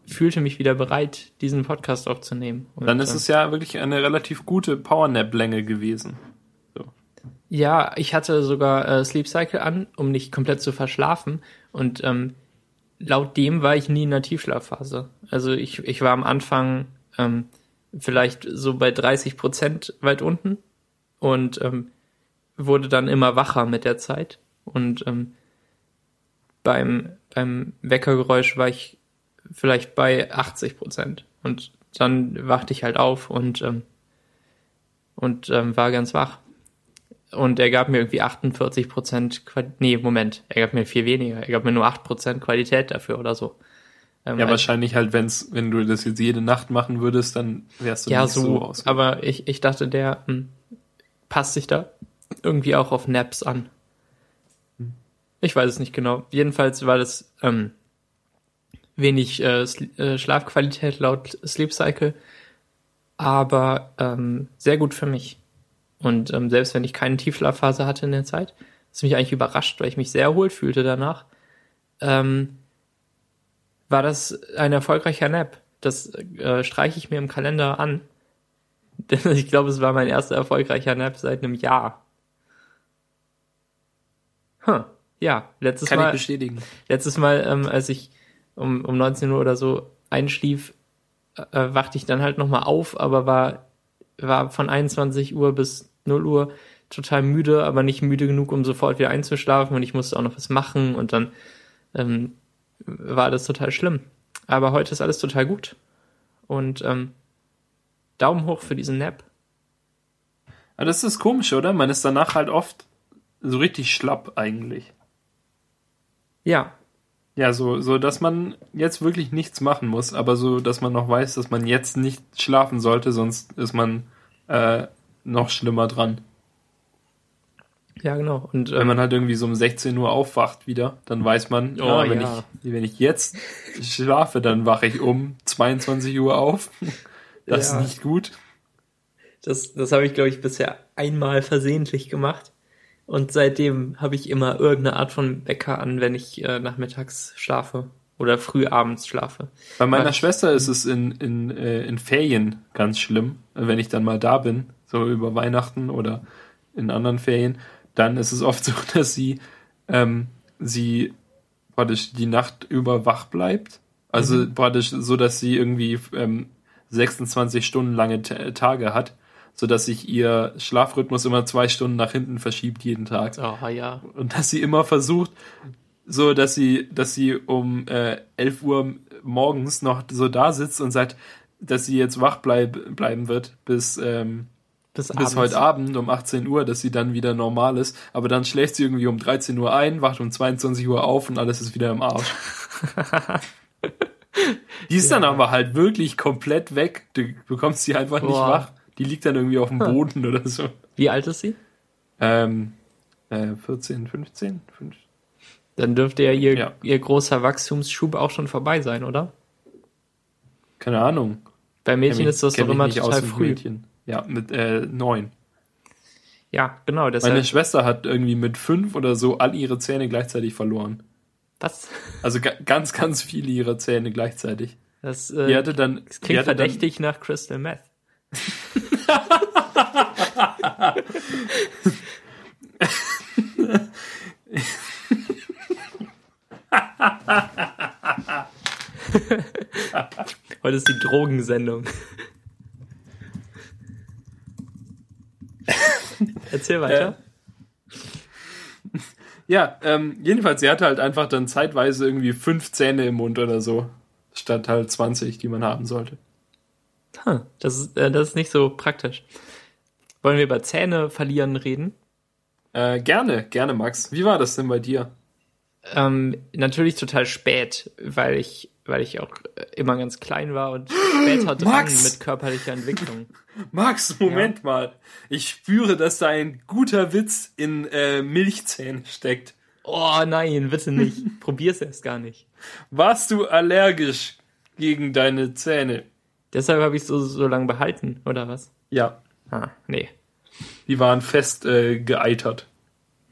Speaker 2: fühlte mich wieder bereit, diesen Podcast aufzunehmen. Und,
Speaker 1: dann ist äh, es ja wirklich eine relativ gute Powernap-Länge gewesen. So.
Speaker 2: Ja, ich hatte sogar äh, Sleep Cycle an, um nicht komplett zu verschlafen. Und ähm, laut dem war ich nie in der Tiefschlafphase. Also ich, ich war am Anfang ähm, vielleicht so bei 30 Prozent weit unten und ähm, wurde dann immer wacher mit der Zeit. Und ähm, beim, beim Weckergeräusch war ich vielleicht bei 80 Prozent. Und dann wachte ich halt auf und, ähm, und ähm, war ganz wach. Und er gab mir irgendwie 48 Prozent, nee, Moment, er gab mir viel weniger. Er gab mir nur 8 Prozent Qualität dafür oder so.
Speaker 1: Ähm, ja, wahrscheinlich halt, wenn's, wenn du das jetzt jede Nacht machen würdest, dann wärst du
Speaker 2: ja, nicht so, so aus. Aber ich, ich dachte, der hm, passt sich da irgendwie auch auf Naps an. Hm. Ich weiß es nicht genau. Jedenfalls war das ähm, wenig äh, äh, Schlafqualität laut Sleep Cycle, aber ähm, sehr gut für mich. Und ähm, selbst wenn ich keine Tiefschlafphase hatte in der Zeit, ist mich eigentlich überrascht, weil ich mich sehr erholt fühlte danach. Ähm, war das ein erfolgreicher Nap. Das äh, streiche ich mir im Kalender an. Denn ich glaube, es war mein erster erfolgreicher Nap seit einem Jahr. Hm. Ja, letztes
Speaker 1: Kann
Speaker 2: Mal.
Speaker 1: Kann ich bestätigen.
Speaker 2: Letztes Mal, ähm, als ich um, um 19 Uhr oder so einschlief, äh, wachte ich dann halt nochmal auf, aber war, war von 21 Uhr bis 0 Uhr total müde, aber nicht müde genug, um sofort wieder einzuschlafen und ich musste auch noch was machen und dann ähm, war das total schlimm. Aber heute ist alles total gut. Und ähm, Daumen hoch für diesen Nap.
Speaker 1: Aber das ist komisch, oder? Man ist danach halt oft so richtig schlapp eigentlich.
Speaker 2: Ja.
Speaker 1: Ja, so, so, dass man jetzt wirklich nichts machen muss, aber so, dass man noch weiß, dass man jetzt nicht schlafen sollte, sonst ist man äh, noch schlimmer dran.
Speaker 2: Ja, genau.
Speaker 1: Und, wenn man halt irgendwie so um 16 Uhr aufwacht wieder, dann weiß man, oh, ja, wenn, ja. Ich, wenn ich jetzt schlafe, dann wache ich um 22 Uhr auf. Das ja. ist nicht gut.
Speaker 2: Das, das habe ich, glaube ich, bisher einmal versehentlich gemacht. Und seitdem habe ich immer irgendeine Art von Wecker an, wenn ich äh, nachmittags schlafe oder früh abends schlafe.
Speaker 1: Bei meiner Weil, Schwester ist es in, in, äh, in Ferien ganz schlimm, wenn ich dann mal da bin, so über Weihnachten oder in anderen Ferien dann ist es oft so, dass sie, ähm, sie praktisch die Nacht über wach bleibt. Also mhm. praktisch so, dass sie irgendwie ähm, 26 Stunden lange Tage hat, so dass sich ihr Schlafrhythmus immer zwei Stunden nach hinten verschiebt jeden Tag.
Speaker 2: Oh, ja.
Speaker 1: Und dass sie immer versucht, so dass sie, dass sie um äh, 11 Uhr morgens noch so da sitzt und sagt, dass sie jetzt wach bleib, bleiben wird bis ähm, bis, bis heute Abend um 18 Uhr, dass sie dann wieder normal ist. Aber dann schläft sie irgendwie um 13 Uhr ein, wacht um 22 Uhr auf und alles ist wieder im Arsch. die ist ja. dann aber halt wirklich komplett weg. Du bekommst sie einfach Boah. nicht wach. Die liegt dann irgendwie auf dem Boden oder so.
Speaker 2: Wie alt ist sie?
Speaker 1: Ähm, äh, 14, 15, 15.
Speaker 2: Dann dürfte ja ihr, ja ihr großer Wachstumsschub auch schon vorbei sein, oder?
Speaker 1: Keine Ahnung.
Speaker 2: Bei Mädchen ist das doch immer total früh.
Speaker 1: Mädchen. Ja, mit äh, neun.
Speaker 2: Ja, genau.
Speaker 1: Deshalb. Meine Schwester hat irgendwie mit fünf oder so all ihre Zähne gleichzeitig verloren.
Speaker 2: Was?
Speaker 1: Also ganz, ganz viele ihrer Zähne gleichzeitig.
Speaker 2: Das, äh, die hatte dann, das klingt verdächtig dann, nach Crystal Meth. Heute ist die Drogensendung. Erzähl weiter.
Speaker 1: Äh, ja, ähm, jedenfalls, sie hatte halt einfach dann zeitweise irgendwie fünf Zähne im Mund oder so, statt halt 20, die man haben sollte.
Speaker 2: Huh, das, ist, äh, das ist nicht so praktisch. Wollen wir über Zähne verlieren reden?
Speaker 1: Äh, gerne, gerne, Max. Wie war das denn bei dir?
Speaker 2: Ähm, natürlich total spät, weil ich, weil ich auch immer ganz klein war und später dran mit körperlicher Entwicklung.
Speaker 1: Max, Moment ja. mal. Ich spüre, dass da ein guter Witz in äh, Milchzähnen steckt.
Speaker 2: Oh nein, bitte nicht. Probier's erst gar nicht.
Speaker 1: Warst du allergisch gegen deine Zähne?
Speaker 2: Deshalb habe ich so so lange behalten, oder was?
Speaker 1: Ja.
Speaker 2: Ah, nee.
Speaker 1: Die waren fest äh, geeitert.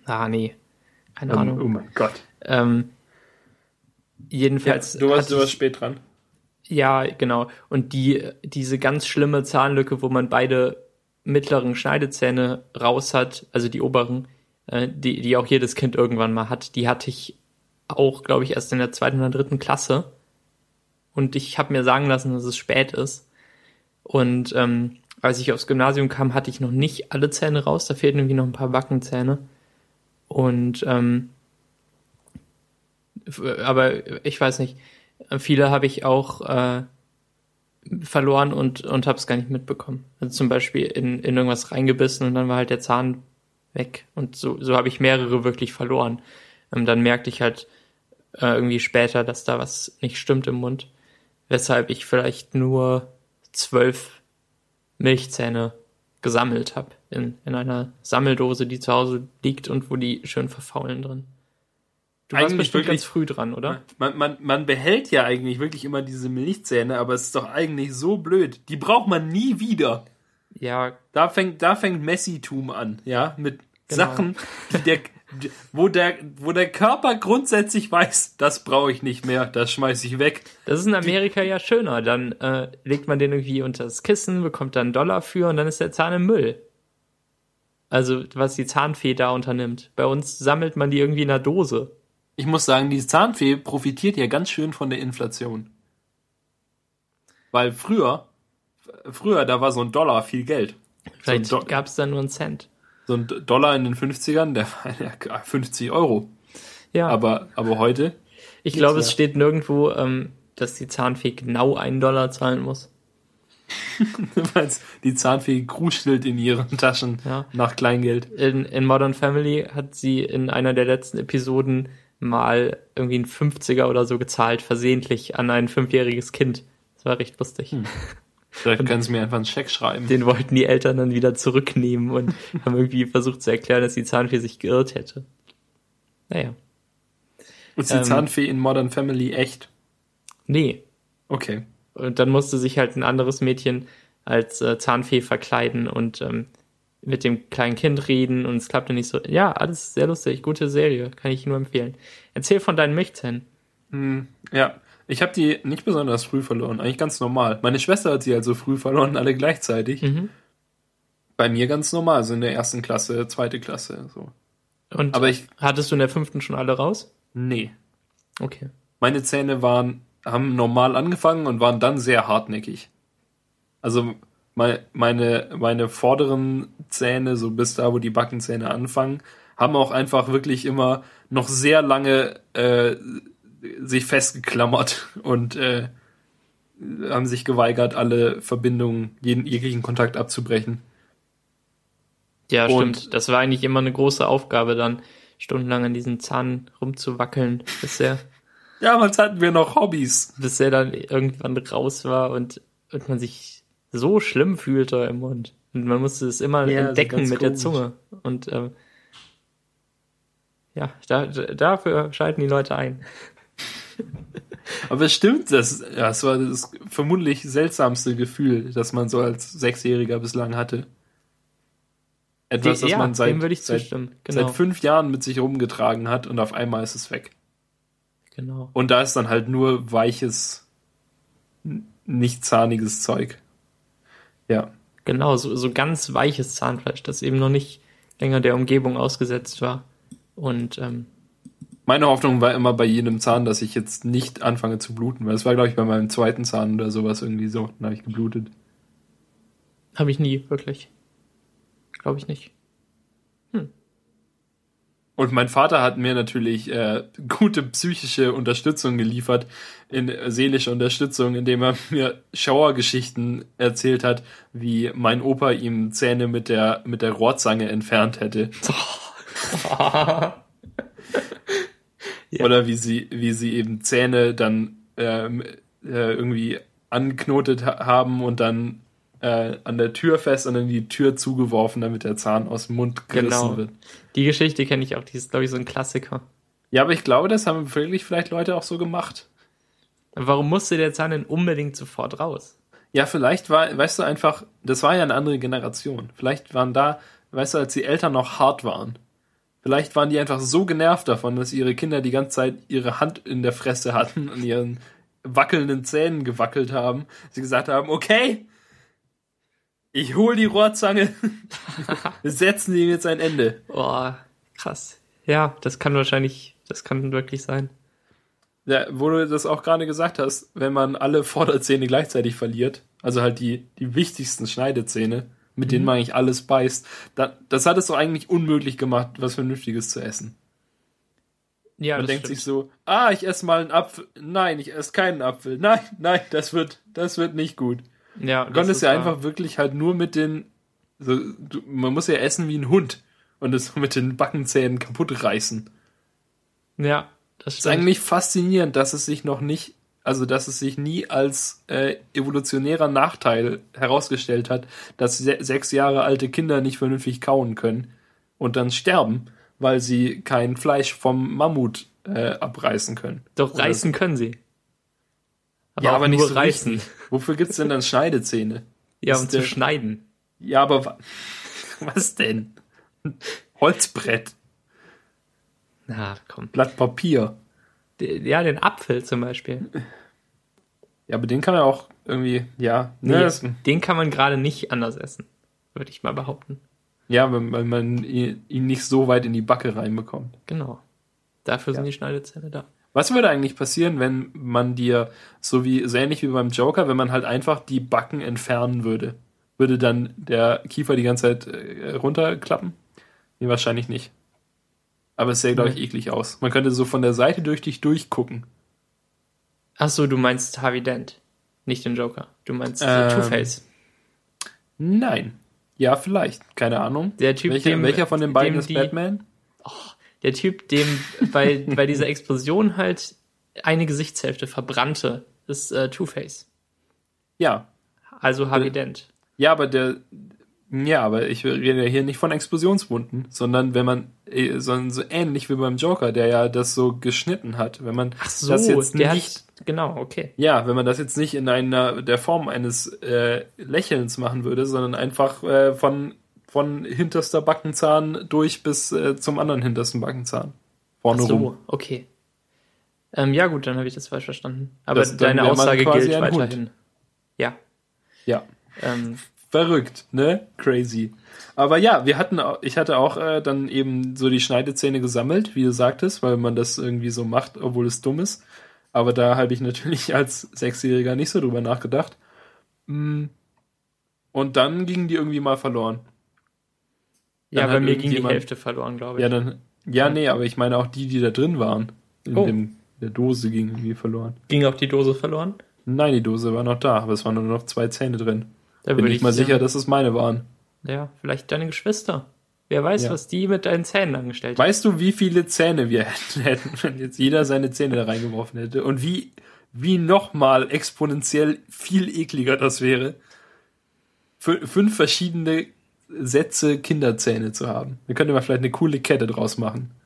Speaker 2: Ah, nee. Keine um, Ahnung.
Speaker 1: Oh mein Gott.
Speaker 2: Ähm, jedenfalls.
Speaker 1: Ja, du warst, du warst spät dran.
Speaker 2: Ja, genau. Und die, diese ganz schlimme Zahnlücke, wo man beide mittleren Schneidezähne raus hat, also die oberen, äh, die, die auch jedes Kind irgendwann mal hat, die hatte ich auch, glaube ich, erst in der zweiten oder dritten Klasse. Und ich habe mir sagen lassen, dass es spät ist. Und ähm, als ich aufs Gymnasium kam, hatte ich noch nicht alle Zähne raus. Da fehlten irgendwie noch ein paar Backenzähne. Und ähm, aber ich weiß nicht, viele habe ich auch äh, verloren und, und habe es gar nicht mitbekommen. Also zum Beispiel in, in irgendwas reingebissen und dann war halt der Zahn weg. Und so, so habe ich mehrere wirklich verloren. Ähm, dann merkte ich halt äh, irgendwie später, dass da was nicht stimmt im Mund. Weshalb ich vielleicht nur zwölf Milchzähne gesammelt habe in, in einer Sammeldose, die zu Hause liegt und wo die schön verfaulen drin. Du warst bestimmt wirklich, ganz früh dran, oder?
Speaker 1: Man, man, man behält ja eigentlich wirklich immer diese Milchzähne, aber es ist doch eigentlich so blöd. Die braucht man nie wieder.
Speaker 2: Ja.
Speaker 1: Da fängt, da fängt Messitum an, ja, mit genau. Sachen, die der, wo der, wo der Körper grundsätzlich weiß, das brauche ich nicht mehr, das schmeiße ich weg.
Speaker 2: Das ist in Amerika ja schöner. Dann äh, legt man den irgendwie unter das Kissen, bekommt dann einen Dollar für und dann ist der Zahn im Müll. Also, was die Zahnfee da unternimmt. Bei uns sammelt man die irgendwie in einer Dose
Speaker 1: ich muss sagen, die Zahnfee profitiert ja ganz schön von der Inflation. Weil früher, früher, da war so ein Dollar viel Geld.
Speaker 2: Vielleicht so gab es da nur einen Cent.
Speaker 1: So ein Dollar in den 50ern, der war ja 50 Euro. Ja. Aber, aber heute.
Speaker 2: Ich glaube, es steht nirgendwo, ähm, dass die Zahnfee genau einen Dollar zahlen muss.
Speaker 1: Weil die Zahnfee kruschelt in ihren Taschen ja. nach Kleingeld.
Speaker 2: In, in Modern Family hat sie in einer der letzten Episoden mal irgendwie ein 50er oder so gezahlt, versehentlich an ein fünfjähriges Kind. Das war recht lustig. Hm.
Speaker 1: Vielleicht können sie mir einfach einen Scheck schreiben.
Speaker 2: Den wollten die Eltern dann wieder zurücknehmen und haben irgendwie versucht zu erklären, dass die Zahnfee sich geirrt hätte. Naja.
Speaker 1: Ist die ähm, Zahnfee in Modern Family echt?
Speaker 2: Nee.
Speaker 1: Okay.
Speaker 2: Und dann musste sich halt ein anderes Mädchen als äh, Zahnfee verkleiden und ähm, mit dem kleinen Kind reden und es klappte nicht so. Ja, alles sehr lustig, gute Serie, kann ich nur empfehlen. Erzähl von deinen Milchzähnen.
Speaker 1: Hm, ja, ich habe die nicht besonders früh verloren, eigentlich ganz normal. Meine Schwester hat sie halt so früh verloren, alle gleichzeitig. Mhm. Bei mir ganz normal, so in der ersten Klasse, zweite Klasse, so.
Speaker 2: Und Aber ich, hattest du in der fünften schon alle raus?
Speaker 1: Nee.
Speaker 2: Okay.
Speaker 1: Meine Zähne waren, haben normal angefangen und waren dann sehr hartnäckig. Also meine, meine vorderen Zähne, so bis da, wo die Backenzähne anfangen, haben auch einfach wirklich immer noch sehr lange äh, sich festgeklammert und äh, haben sich geweigert, alle Verbindungen, jeden jeglichen Kontakt abzubrechen.
Speaker 2: Ja, und stimmt. Das war eigentlich immer eine große Aufgabe, dann stundenlang an diesen Zahn rumzuwackeln, bis er.
Speaker 1: ja, damals hatten wir noch Hobbys.
Speaker 2: Bis er dann irgendwann raus war und, und man sich so schlimm fühlte im Mund. Und man musste es immer ja, entdecken mit komisch. der Zunge. Und ähm, ja, da, dafür schalten die Leute ein.
Speaker 1: Aber es stimmt, das, ja, das war das vermutlich seltsamste Gefühl, das man so als Sechsjähriger bislang hatte. Etwas, das ja, man seit, seit, genau. seit fünf Jahren mit sich rumgetragen hat und auf einmal ist es weg. Genau. Und da ist dann halt nur weiches, nicht zahniges Zeug. Ja.
Speaker 2: Genau, so, so ganz weiches Zahnfleisch, das eben noch nicht länger der Umgebung ausgesetzt war. Und ähm,
Speaker 1: meine Hoffnung war immer bei jedem Zahn, dass ich jetzt nicht anfange zu bluten, weil das war, glaube ich, bei meinem zweiten Zahn oder sowas irgendwie so. Dann habe ich geblutet.
Speaker 2: Habe ich nie, wirklich. Glaube ich nicht.
Speaker 1: Und mein Vater hat mir natürlich äh, gute psychische Unterstützung geliefert, in äh, seelische Unterstützung, indem er mir Schauergeschichten erzählt hat, wie mein Opa ihm Zähne mit der mit der Rohrzange entfernt hätte. ja. Oder wie sie, wie sie eben Zähne dann ähm, äh, irgendwie angeknotet haben und dann äh, an der Tür fest und dann die Tür zugeworfen, damit der Zahn aus dem Mund gerissen genau. wird.
Speaker 2: Die Geschichte kenne ich auch, die ist, glaube ich, so ein Klassiker.
Speaker 1: Ja, aber ich glaube, das haben wirklich vielleicht Leute auch so gemacht.
Speaker 2: Warum musste der Zahn denn unbedingt sofort raus?
Speaker 1: Ja, vielleicht war, weißt du, einfach, das war ja eine andere Generation. Vielleicht waren da, weißt du, als die Eltern noch hart waren, Vielleicht waren die einfach so genervt davon, dass ihre Kinder die ganze Zeit ihre Hand in der Fresse hatten und ihren wackelnden Zähnen gewackelt haben. Sie gesagt haben, okay, ich hol die Rohrzange, wir setzen ihm jetzt ein Ende.
Speaker 2: Boah, krass. Ja, das kann wahrscheinlich, das kann wirklich sein.
Speaker 1: Ja, wo du das auch gerade gesagt hast, wenn man alle Vorderzähne gleichzeitig verliert, also halt die, die wichtigsten Schneidezähne, mit mhm. denen man eigentlich alles beißt. Da, das hat es doch eigentlich unmöglich gemacht, was Vernünftiges zu essen. Ja, man denkt stimmt. sich so, ah, ich esse mal einen Apfel. Nein, ich esse keinen Apfel. Nein, nein, das wird, das wird nicht gut. Ja, du konntest ja einfach wirklich halt nur mit den, so, du, man muss ja essen wie ein Hund und es mit den Backenzähnen kaputt reißen. Ja, das stimmt. ist eigentlich faszinierend, dass es sich noch nicht also dass es sich nie als äh, evolutionärer Nachteil herausgestellt hat, dass se sechs Jahre alte Kinder nicht vernünftig kauen können und dann sterben, weil sie kein Fleisch vom Mammut äh, abreißen können.
Speaker 2: Doch reißen können sie.
Speaker 1: Aber ja, aber nicht so reißen. Richtig. Wofür gibt's denn dann Schneidezähne?
Speaker 2: Ja, um zu schneiden.
Speaker 1: Ja, aber was denn? Holzbrett.
Speaker 2: Na, komm.
Speaker 1: Blatt Papier.
Speaker 2: Ja, den Apfel zum Beispiel.
Speaker 1: Ja, aber den kann man auch irgendwie, ja.
Speaker 2: Ne, nee, den kann man gerade nicht anders essen, würde ich mal behaupten.
Speaker 1: Ja, wenn, wenn man ihn nicht so weit in die Backe reinbekommt.
Speaker 2: Genau. Dafür ja. sind die Schneidezähne da.
Speaker 1: Was würde eigentlich passieren, wenn man dir, so wie, so ähnlich wie beim Joker, wenn man halt einfach die Backen entfernen würde? Würde dann der Kiefer die ganze Zeit äh, runterklappen? Nee, wahrscheinlich nicht. Aber es sähe, glaube ich, eklig aus. Man könnte so von der Seite durch dich durchgucken.
Speaker 2: Ach so, du meinst Harvey Dent, nicht den Joker. Du meinst ähm, Two-Face.
Speaker 1: Nein. Ja, vielleicht. Keine Ahnung. Der Typ, welcher, dem, welcher von den beiden ist die, Batman?
Speaker 2: Oh, der Typ, dem bei, bei dieser Explosion halt eine Gesichtshälfte verbrannte, ist äh, Two-Face.
Speaker 1: Ja.
Speaker 2: Also Harvey Dent.
Speaker 1: Ja, aber der, ja, aber ich rede ja hier nicht von Explosionswunden, sondern wenn man, äh, sondern so ähnlich wie beim Joker, der ja das so geschnitten hat. Wenn man
Speaker 2: so,
Speaker 1: das
Speaker 2: jetzt nicht, hat, genau, okay.
Speaker 1: Ja, wenn man das jetzt nicht in einer, der Form eines äh, Lächelns machen würde, sondern einfach äh, von, von hinterster Backenzahn durch bis äh, zum anderen hintersten Backenzahn.
Speaker 2: Vorne Ach so, rum. okay. Ähm, ja gut, dann habe ich das falsch verstanden. Aber das, deine Aussage gilt weiterhin. Hund. Ja.
Speaker 1: Ja. Ähm, verrückt, ne? Crazy. Aber ja, wir hatten, ich hatte auch äh, dann eben so die Schneidezähne gesammelt, wie du sagtest, weil man das irgendwie so macht, obwohl es dumm ist. Aber da habe ich natürlich als Sechsjähriger nicht so drüber nachgedacht. Mm. Und dann gingen die irgendwie mal verloren.
Speaker 2: Dann ja, bei mir ging die Hälfte verloren, glaube ich.
Speaker 1: Ja, dann, ja, nee, aber ich meine auch die, die da drin waren. In oh. dem, der Dose ging irgendwie verloren.
Speaker 2: Ging auch die Dose verloren?
Speaker 1: Nein, die Dose war noch da, aber es waren nur noch zwei Zähne drin. Da bin ich, ich mal sicher, dass es meine waren.
Speaker 2: Ja, vielleicht deine Geschwister. Wer weiß, ja. was die mit deinen Zähnen angestellt
Speaker 1: haben. Weißt du, wie viele Zähne wir hätten, wenn jetzt jeder seine Zähne da reingeworfen hätte? Und wie, wie nochmal exponentiell viel ekliger das wäre, fünf verschiedene Sätze Kinderzähne zu haben. Da könnte man vielleicht eine coole Kette draus machen.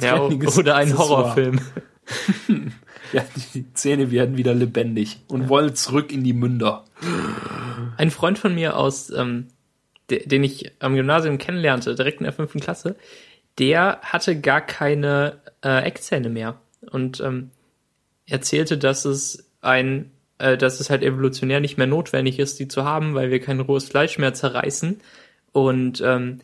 Speaker 2: Ja, oder einen Horrorfilm.
Speaker 1: Ja, die Zähne werden wieder lebendig und ja. wollen zurück in die Münder.
Speaker 2: Ein Freund von mir aus, ähm, de, den ich am Gymnasium kennenlernte, direkt in der fünften Klasse, der hatte gar keine äh, Eckzähne mehr und ähm, erzählte, dass es ein, äh, dass es halt evolutionär nicht mehr notwendig ist, die zu haben, weil wir kein rohes Fleisch mehr zerreißen und ähm,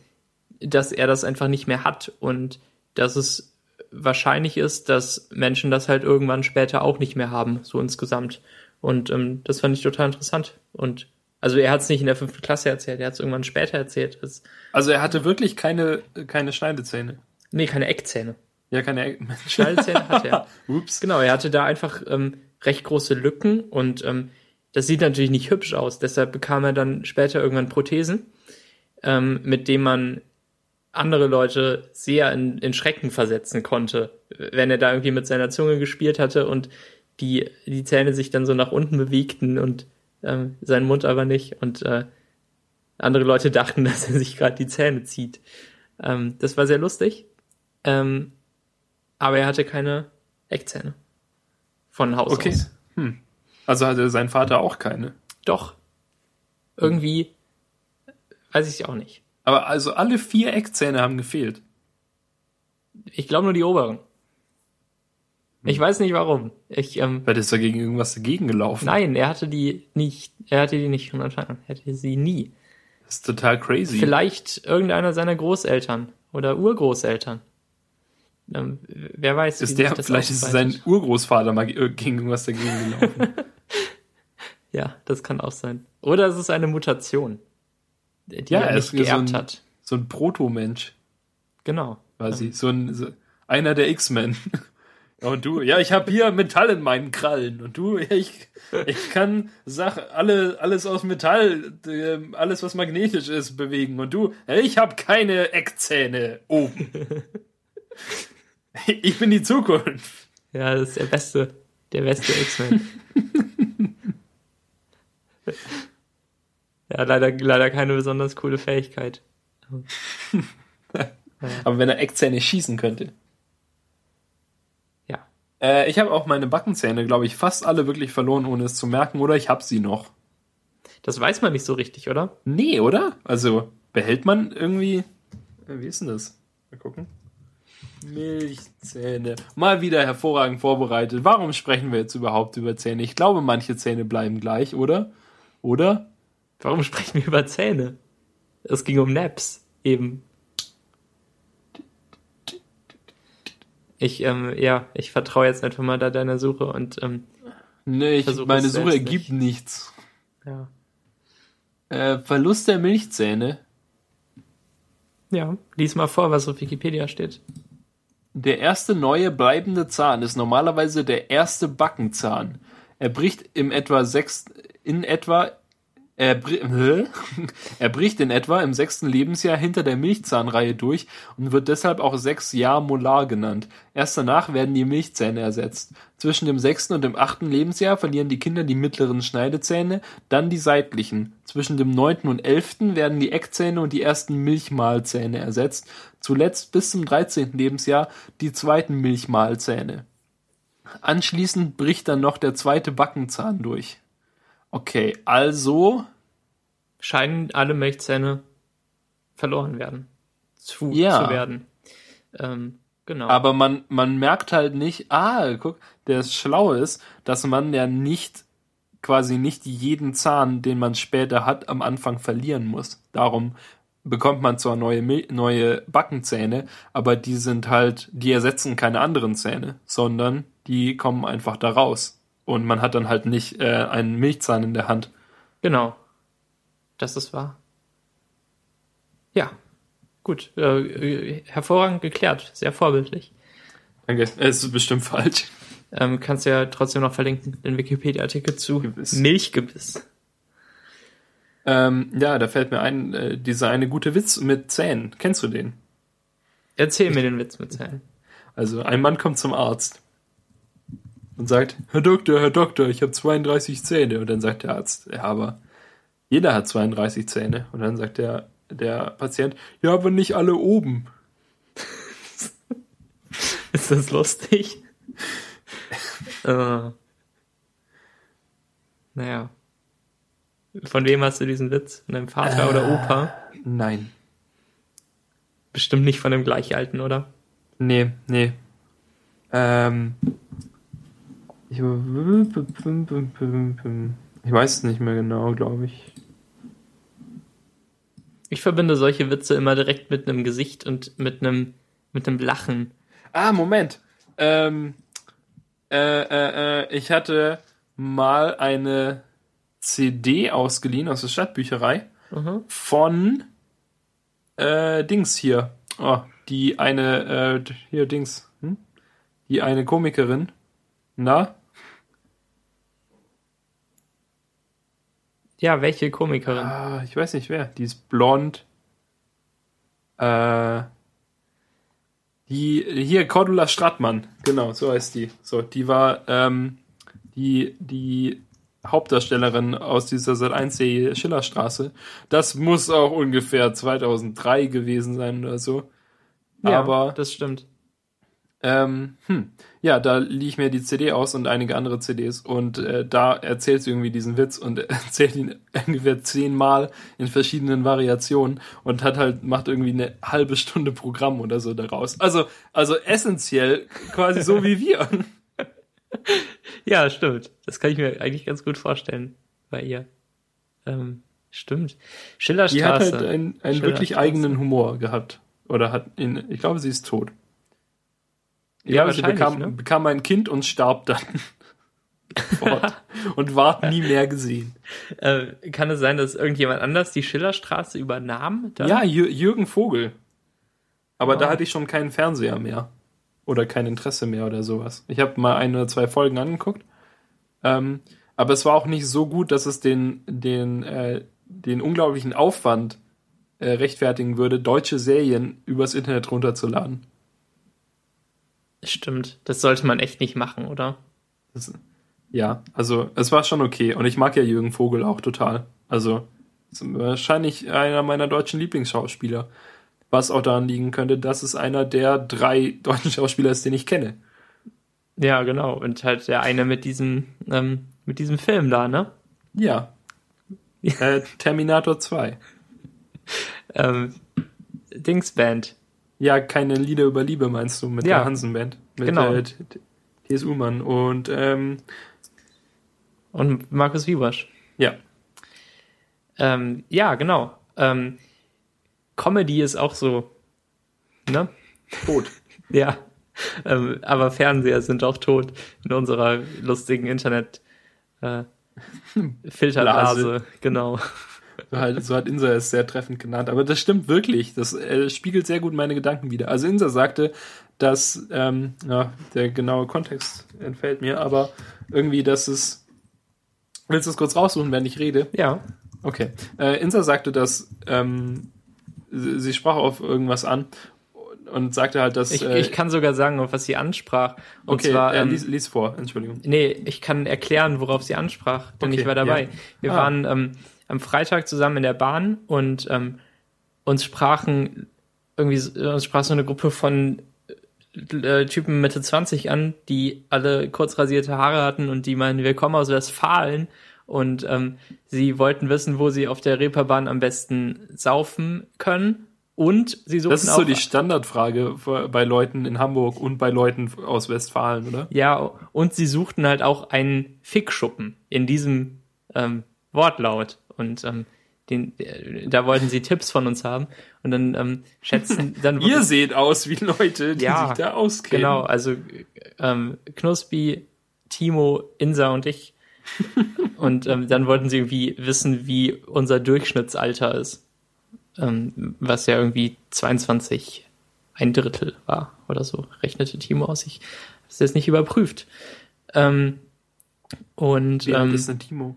Speaker 2: dass er das einfach nicht mehr hat und dass es wahrscheinlich ist, dass Menschen das halt irgendwann später auch nicht mehr haben, so insgesamt. Und ähm, das fand ich total interessant. Und also er hat es nicht in der fünften Klasse erzählt, er hat es irgendwann später erzählt. Das,
Speaker 1: also er hatte wirklich keine, keine Schneidezähne.
Speaker 2: Nee, keine Eckzähne.
Speaker 1: Ja, keine Eck Schneidezähne
Speaker 2: hatte er. Ups. Genau, er hatte da einfach ähm, recht große Lücken und ähm, das sieht natürlich nicht hübsch aus. Deshalb bekam er dann später irgendwann Prothesen, ähm, mit denen man andere Leute sehr in, in Schrecken versetzen konnte, wenn er da irgendwie mit seiner Zunge gespielt hatte und die, die Zähne sich dann so nach unten bewegten und ähm, sein Mund aber nicht und äh, andere Leute dachten, dass er sich gerade die Zähne zieht. Ähm, das war sehr lustig, ähm, aber er hatte keine Eckzähne von Haus okay. aus. Hm.
Speaker 1: Also hatte sein Vater auch keine?
Speaker 2: Doch. Irgendwie weiß ich auch nicht.
Speaker 1: Aber also alle vier Eckzähne haben gefehlt.
Speaker 2: Ich glaube nur die oberen. Ich weiß nicht warum. Ich, ähm,
Speaker 1: Weil ist dagegen irgendwas dagegen gelaufen.
Speaker 2: Nein, er hatte die nicht. Er hatte die nicht von Anfang an. Er hatte sie nie.
Speaker 1: Das ist total crazy.
Speaker 2: Vielleicht irgendeiner seiner Großeltern oder Urgroßeltern. Ähm, wer weiß.
Speaker 1: Ist der, vielleicht ist sein Urgroßvater mal gegen irgendwas dagegen gelaufen.
Speaker 2: ja, das kann auch sein. Oder es ist eine Mutation
Speaker 1: die ja, er nicht geerbt so ein, hat. So ein Proto-Mensch.
Speaker 2: Genau.
Speaker 1: Quasi. Ja. So ein, so einer der X-Men. Und du, ja, ich habe hier Metall in meinen Krallen. Und du, ich, ich kann Sach, alle, alles aus Metall, äh, alles was magnetisch ist, bewegen. Und du, ich habe keine Eckzähne oben. ich bin die Zukunft.
Speaker 2: Ja, das ist der beste, der beste X-Men. Ja, leider, leider keine besonders coole Fähigkeit.
Speaker 1: Aber wenn er Eckzähne schießen könnte.
Speaker 2: Ja.
Speaker 1: Äh, ich habe auch meine Backenzähne, glaube ich, fast alle wirklich verloren, ohne es zu merken, oder ich habe sie noch.
Speaker 2: Das weiß man nicht so richtig, oder?
Speaker 1: Nee, oder? Also, behält man irgendwie. Äh, wie ist denn das? Mal gucken. Milchzähne. Mal wieder hervorragend vorbereitet. Warum sprechen wir jetzt überhaupt über Zähne? Ich glaube, manche Zähne bleiben gleich, oder? Oder?
Speaker 2: Warum sprechen wir über Zähne? Es ging um Naps, eben. Ich, ähm, ja, ich vertraue jetzt einfach mal da deiner Suche und, ähm,
Speaker 1: Nee, ich, meine Suche ergibt nicht. nichts.
Speaker 2: Ja.
Speaker 1: Äh, Verlust der Milchzähne.
Speaker 2: Ja, lies mal vor, was auf Wikipedia steht.
Speaker 1: Der erste neue bleibende Zahn ist normalerweise der erste Backenzahn. Er bricht im etwa sechs, in etwa er, er, bricht in etwa im sechsten Lebensjahr hinter der Milchzahnreihe durch und wird deshalb auch sechs Jahr Molar genannt. Erst danach werden die Milchzähne ersetzt. Zwischen dem sechsten und dem achten Lebensjahr verlieren die Kinder die mittleren Schneidezähne, dann die seitlichen. Zwischen dem neunten und elften werden die Eckzähne und die ersten Milchmahlzähne ersetzt. Zuletzt bis zum dreizehnten Lebensjahr die zweiten Milchmahlzähne. Anschließend bricht dann noch der zweite Backenzahn durch. Okay, also
Speaker 2: scheinen alle Milchzähne verloren werden. Zu, ja. zu werden. Ähm, genau.
Speaker 1: Aber man, man merkt halt nicht, ah, guck, der schlau ist, dass man ja nicht quasi nicht jeden Zahn, den man später hat, am Anfang verlieren muss. Darum bekommt man zwar neue, neue Backenzähne, aber die sind halt, die ersetzen keine anderen Zähne, sondern die kommen einfach da raus. Und man hat dann halt nicht äh, einen Milchzahn in der Hand.
Speaker 2: Genau. Das ist wahr. Ja, gut. Äh, hervorragend geklärt. Sehr vorbildlich.
Speaker 1: Danke. Es ist bestimmt falsch.
Speaker 2: Ähm, kannst ja trotzdem noch verlinken, den Wikipedia-Artikel zu Gebiss. Milchgebiss.
Speaker 1: Ähm, ja, da fällt mir ein, äh, dieser eine gute Witz mit Zähnen. Kennst du den?
Speaker 2: Erzähl mir den Witz mit Zähnen.
Speaker 1: Also, ein Mann kommt zum Arzt und sagt, Herr Doktor, Herr Doktor, ich habe 32 Zähne. Und dann sagt der Arzt, ja, aber jeder hat 32 Zähne. Und dann sagt der, der Patient, ja, aber nicht alle oben.
Speaker 2: Ist das lustig? Äh. Naja. Von wem hast du diesen Witz? Von deinem Vater äh, oder Opa?
Speaker 1: Nein.
Speaker 2: Bestimmt nicht von dem Gleichalten, oder?
Speaker 1: Nee, nee. Ähm. Ich, ich weiß es nicht mehr genau, glaube ich.
Speaker 2: Ich verbinde solche Witze immer direkt mit einem Gesicht und mit einem, mit einem Lachen.
Speaker 1: Ah, Moment. Ähm, äh, äh, äh, ich hatte mal eine CD ausgeliehen aus der Stadtbücherei mhm. von äh, Dings hier. Oh, die eine, äh, hier Dings, hm? die eine Komikerin. Na?
Speaker 2: Ja, welche Komikerin?
Speaker 1: Ah, ich weiß nicht wer. Die ist blond. Äh, die, hier, Cordula Stratmann. Genau, so heißt die. So, die war, ähm, die, die Hauptdarstellerin aus dieser Sat 1 Serie Schillerstraße. Das muss auch ungefähr 2003 gewesen sein oder so.
Speaker 2: Ja, Aber das stimmt.
Speaker 1: Ähm, hm, ja, da lieh ich mir die CD aus und einige andere CDs und äh, da erzählt sie irgendwie diesen Witz und erzählt ihn ungefähr zehnmal in verschiedenen Variationen und hat halt, macht irgendwie eine halbe Stunde Programm oder so daraus. Also, also essentiell quasi so wie wir.
Speaker 2: ja, stimmt. Das kann ich mir eigentlich ganz gut vorstellen bei ihr. Ähm, stimmt. Schillerstraße.
Speaker 1: Die hat halt einen, einen wirklich eigenen Humor gehabt. Oder hat ihn, ich glaube, sie ist tot. Ja, ja sie bekam, ne? bekam ein Kind und starb dann. und ward nie mehr gesehen.
Speaker 2: Äh, kann es sein, dass irgendjemand anders die Schillerstraße übernahm?
Speaker 1: Dann? Ja, Jürgen Vogel. Aber oh. da hatte ich schon keinen Fernseher mehr oder kein Interesse mehr oder sowas. Ich habe mal ein oder zwei Folgen angeguckt, ähm, aber es war auch nicht so gut, dass es den den äh, den unglaublichen Aufwand äh, rechtfertigen würde, deutsche Serien übers Internet runterzuladen.
Speaker 2: Stimmt, das sollte man echt nicht machen, oder?
Speaker 1: Das, ja, also es war schon okay und ich mag ja Jürgen Vogel auch total. Also wahrscheinlich einer meiner deutschen Lieblingsschauspieler. Was auch daran liegen könnte, dass es einer der drei deutschen Schauspieler ist, den ich kenne.
Speaker 2: Ja, genau. Und halt der eine mit diesem, ähm, mit diesem Film da, ne?
Speaker 1: Ja. äh, Terminator 2.
Speaker 2: ähm, Dingsband.
Speaker 1: Ja, keine Lieder über Liebe meinst du mit ja, der Hansen-Band. Mit
Speaker 2: genau.
Speaker 1: Äh, T.S. Ullmann und ähm,
Speaker 2: und Markus Wiebasch.
Speaker 1: Ja.
Speaker 2: Ähm, ja, genau. Ähm, Comedy ist auch so, ne?
Speaker 1: Tot.
Speaker 2: ja. Ähm, aber Fernseher sind auch tot in unserer lustigen Internet äh, genau.
Speaker 1: So, halt, so hat Insa es sehr treffend genannt. Aber das stimmt wirklich. Das äh, spiegelt sehr gut meine Gedanken wieder. Also Insa sagte, dass, ähm, ja, der genaue Kontext entfällt mir, aber irgendwie, dass es. Willst du es kurz raussuchen, wenn ich rede?
Speaker 2: Ja.
Speaker 1: Okay. Äh, Insa sagte, dass ähm, sie sprach auf irgendwas an und sagte halt, dass.
Speaker 2: Ich, äh, ich kann sogar sagen, auf was sie ansprach. Und
Speaker 1: okay,
Speaker 2: zwar,
Speaker 1: äh, ähm, lies, lies, vor, Entschuldigung.
Speaker 2: Nee, ich kann erklären, worauf sie ansprach, denn okay, ich war dabei. Ja. Wir ah. waren ähm, am Freitag zusammen in der Bahn und ähm, uns sprachen irgendwie, uns sprach so eine Gruppe von äh, Typen Mitte 20 an, die alle kurz rasierte Haare hatten und die meinen, wir kommen aus Westfalen und ähm, sie wollten wissen, wo sie auf der Reeperbahn am besten saufen können. Und sie suchten
Speaker 1: Das ist so die Standardfrage bei Leuten in Hamburg und bei Leuten aus Westfalen, oder?
Speaker 2: Ja, und sie suchten halt auch einen Fickschuppen in diesem ähm, Wortlaut. Und ähm, den, äh, da wollten sie Tipps von uns haben. Und dann ähm, schätzen, dann
Speaker 1: Ihr seht aus wie Leute, die ja, sich da auskennen.
Speaker 2: Genau, also ähm, Knuspi, Timo, Insa und ich und ähm, dann wollten sie irgendwie wissen, wie unser Durchschnittsalter ist. Ähm, was ja irgendwie 22 ein Drittel war oder so, rechnete Timo aus. Ich habe es jetzt nicht überprüft. Ähm, und ähm,
Speaker 1: ist denn Timo?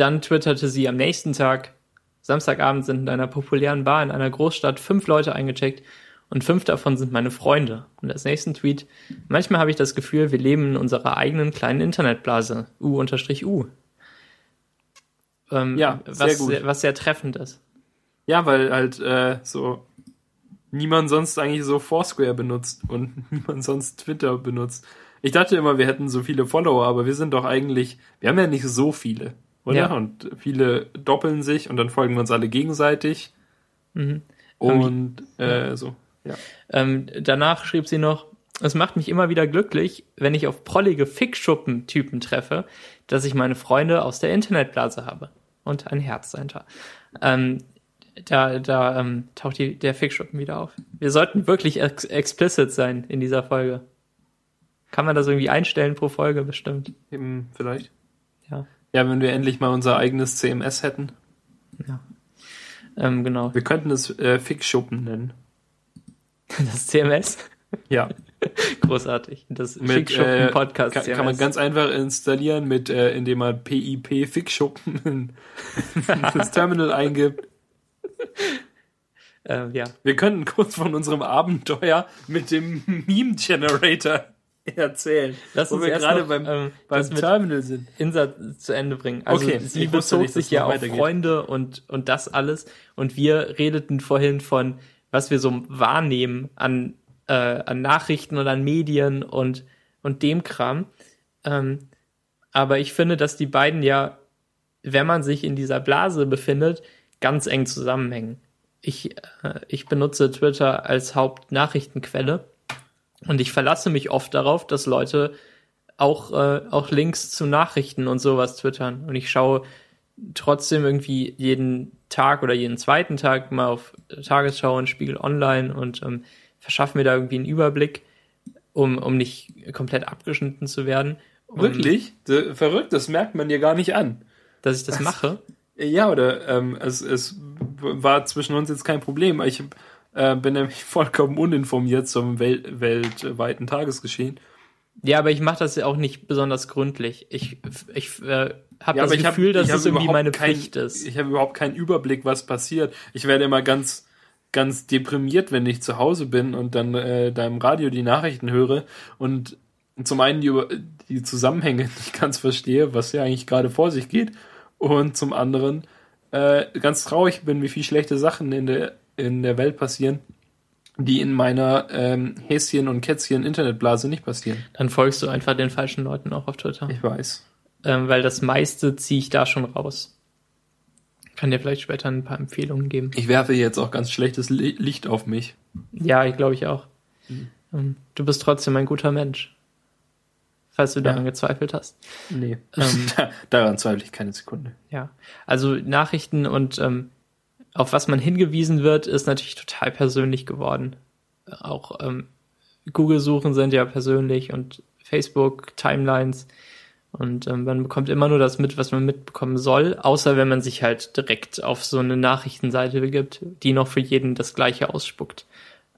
Speaker 2: Dann twitterte sie am nächsten Tag, Samstagabend sind in einer populären Bar in einer Großstadt fünf Leute eingecheckt und fünf davon sind meine Freunde. Und als nächsten Tweet, manchmal habe ich das Gefühl, wir leben in unserer eigenen kleinen Internetblase. U-U. Ähm, ja, was, sehr gut. was sehr treffend ist.
Speaker 1: Ja, weil halt äh, so niemand sonst eigentlich so Foursquare benutzt und niemand sonst Twitter benutzt. Ich dachte immer, wir hätten so viele Follower, aber wir sind doch eigentlich, wir haben ja nicht so viele, oder? Ja. Und viele doppeln sich und dann folgen wir uns alle gegenseitig. Mhm. Und äh, so, ja.
Speaker 2: Ähm, danach schrieb sie noch, es macht mich immer wieder glücklich, wenn ich auf prollige Fickschuppen-Typen treffe, dass ich meine Freunde aus der Internetblase habe. Und ein Herz dahinter. Ähm, da da ähm, taucht die, der Fickschuppen wieder auf. Wir sollten wirklich ex explicit sein in dieser Folge. Kann man das irgendwie einstellen pro Folge bestimmt?
Speaker 1: Eben, vielleicht. Ja. Ja, wenn wir endlich mal unser eigenes CMS hätten.
Speaker 2: Ja. Ähm, genau.
Speaker 1: Wir könnten es äh, Fickschuppen nennen.
Speaker 2: Das CMS?
Speaker 1: Ja.
Speaker 2: Großartig. Das Fickschuppen
Speaker 1: Podcast. Äh, kann, kann, man ganz einfach installieren, mit äh, indem man PIP Fickschuppen in das Terminal eingibt.
Speaker 2: Ähm, ja.
Speaker 1: Wir könnten kurz von unserem Abenteuer mit dem Meme Generator erzählen.
Speaker 2: Lass uns wo wir gerade beim, ähm, beim Terminal sind. Insa zu Ende bringen. Also okay, sie bezog nicht, sich ja auf Freunde und, und das alles. Und wir redeten vorhin von, was wir so wahrnehmen an, äh, an Nachrichten und an Medien und, und dem Kram. Ähm, aber ich finde, dass die beiden ja, wenn man sich in dieser Blase befindet, ganz eng zusammenhängen. Ich, äh, ich benutze Twitter als Hauptnachrichtenquelle und ich verlasse mich oft darauf, dass Leute auch, äh, auch Links zu Nachrichten und sowas twittern. Und ich schaue trotzdem irgendwie jeden Tag oder jeden zweiten Tag mal auf Tagesschau und Spiegel Online und ähm, verschaffe mir da irgendwie einen Überblick, um, um nicht komplett abgeschnitten zu werden.
Speaker 1: Um, Wirklich? Verrückt, das merkt man dir gar nicht an.
Speaker 2: Dass ich das mache?
Speaker 1: Ja, oder ähm, es, es war zwischen uns jetzt kein Problem. Ich äh, bin nämlich vollkommen uninformiert zum Wel weltweiten Tagesgeschehen.
Speaker 2: Ja, aber ich mache das ja auch nicht besonders gründlich. Ich, ich äh, habe ja, das Gefühl, hab, dass es irgendwie meine
Speaker 1: kein,
Speaker 2: Pflicht ist.
Speaker 1: Ich habe überhaupt keinen Überblick, was passiert. Ich werde immer ganz, ganz deprimiert, wenn ich zu Hause bin und dann äh, da im Radio die Nachrichten höre und zum einen die, die Zusammenhänge nicht ganz verstehe, was ja eigentlich gerade vor sich geht und zum anderen äh, ganz traurig bin, wie viele schlechte Sachen in der, in der Welt passieren, die in meiner ähm, Häschen- und Kätzchen-Internetblase nicht passieren.
Speaker 2: Dann folgst du einfach den falschen Leuten auch auf Twitter.
Speaker 1: Ich weiß.
Speaker 2: Ähm, weil das meiste ziehe ich da schon raus. Kann dir vielleicht später ein paar Empfehlungen geben.
Speaker 1: Ich werfe jetzt auch ganz schlechtes Licht auf mich.
Speaker 2: Ja, ich glaube ich auch. Mhm. Du bist trotzdem ein guter Mensch falls du daran ja. gezweifelt hast.
Speaker 1: Nee, ähm, daran zweifle ich keine Sekunde.
Speaker 2: Ja, also Nachrichten und ähm, auf was man hingewiesen wird, ist natürlich total persönlich geworden. Auch ähm, Google-Suchen sind ja persönlich und Facebook, Timelines. Und ähm, man bekommt immer nur das mit, was man mitbekommen soll, außer wenn man sich halt direkt auf so eine Nachrichtenseite begibt, die noch für jeden das gleiche ausspuckt.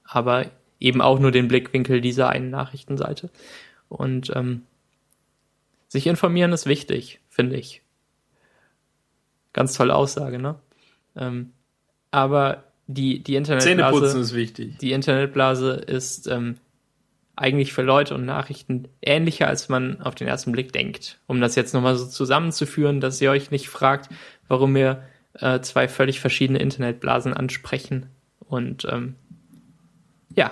Speaker 2: Aber eben auch nur den Blickwinkel dieser einen Nachrichtenseite. Und ähm, sich informieren ist wichtig, finde ich. Ganz tolle Aussage, ne? Ähm, aber die, die Internetblase.
Speaker 1: Ist wichtig.
Speaker 2: Die Internetblase ist ähm, eigentlich für Leute und Nachrichten ähnlicher, als man auf den ersten Blick denkt. Um das jetzt nochmal so zusammenzuführen, dass ihr euch nicht fragt, warum wir äh, zwei völlig verschiedene Internetblasen ansprechen. Und ähm, ja,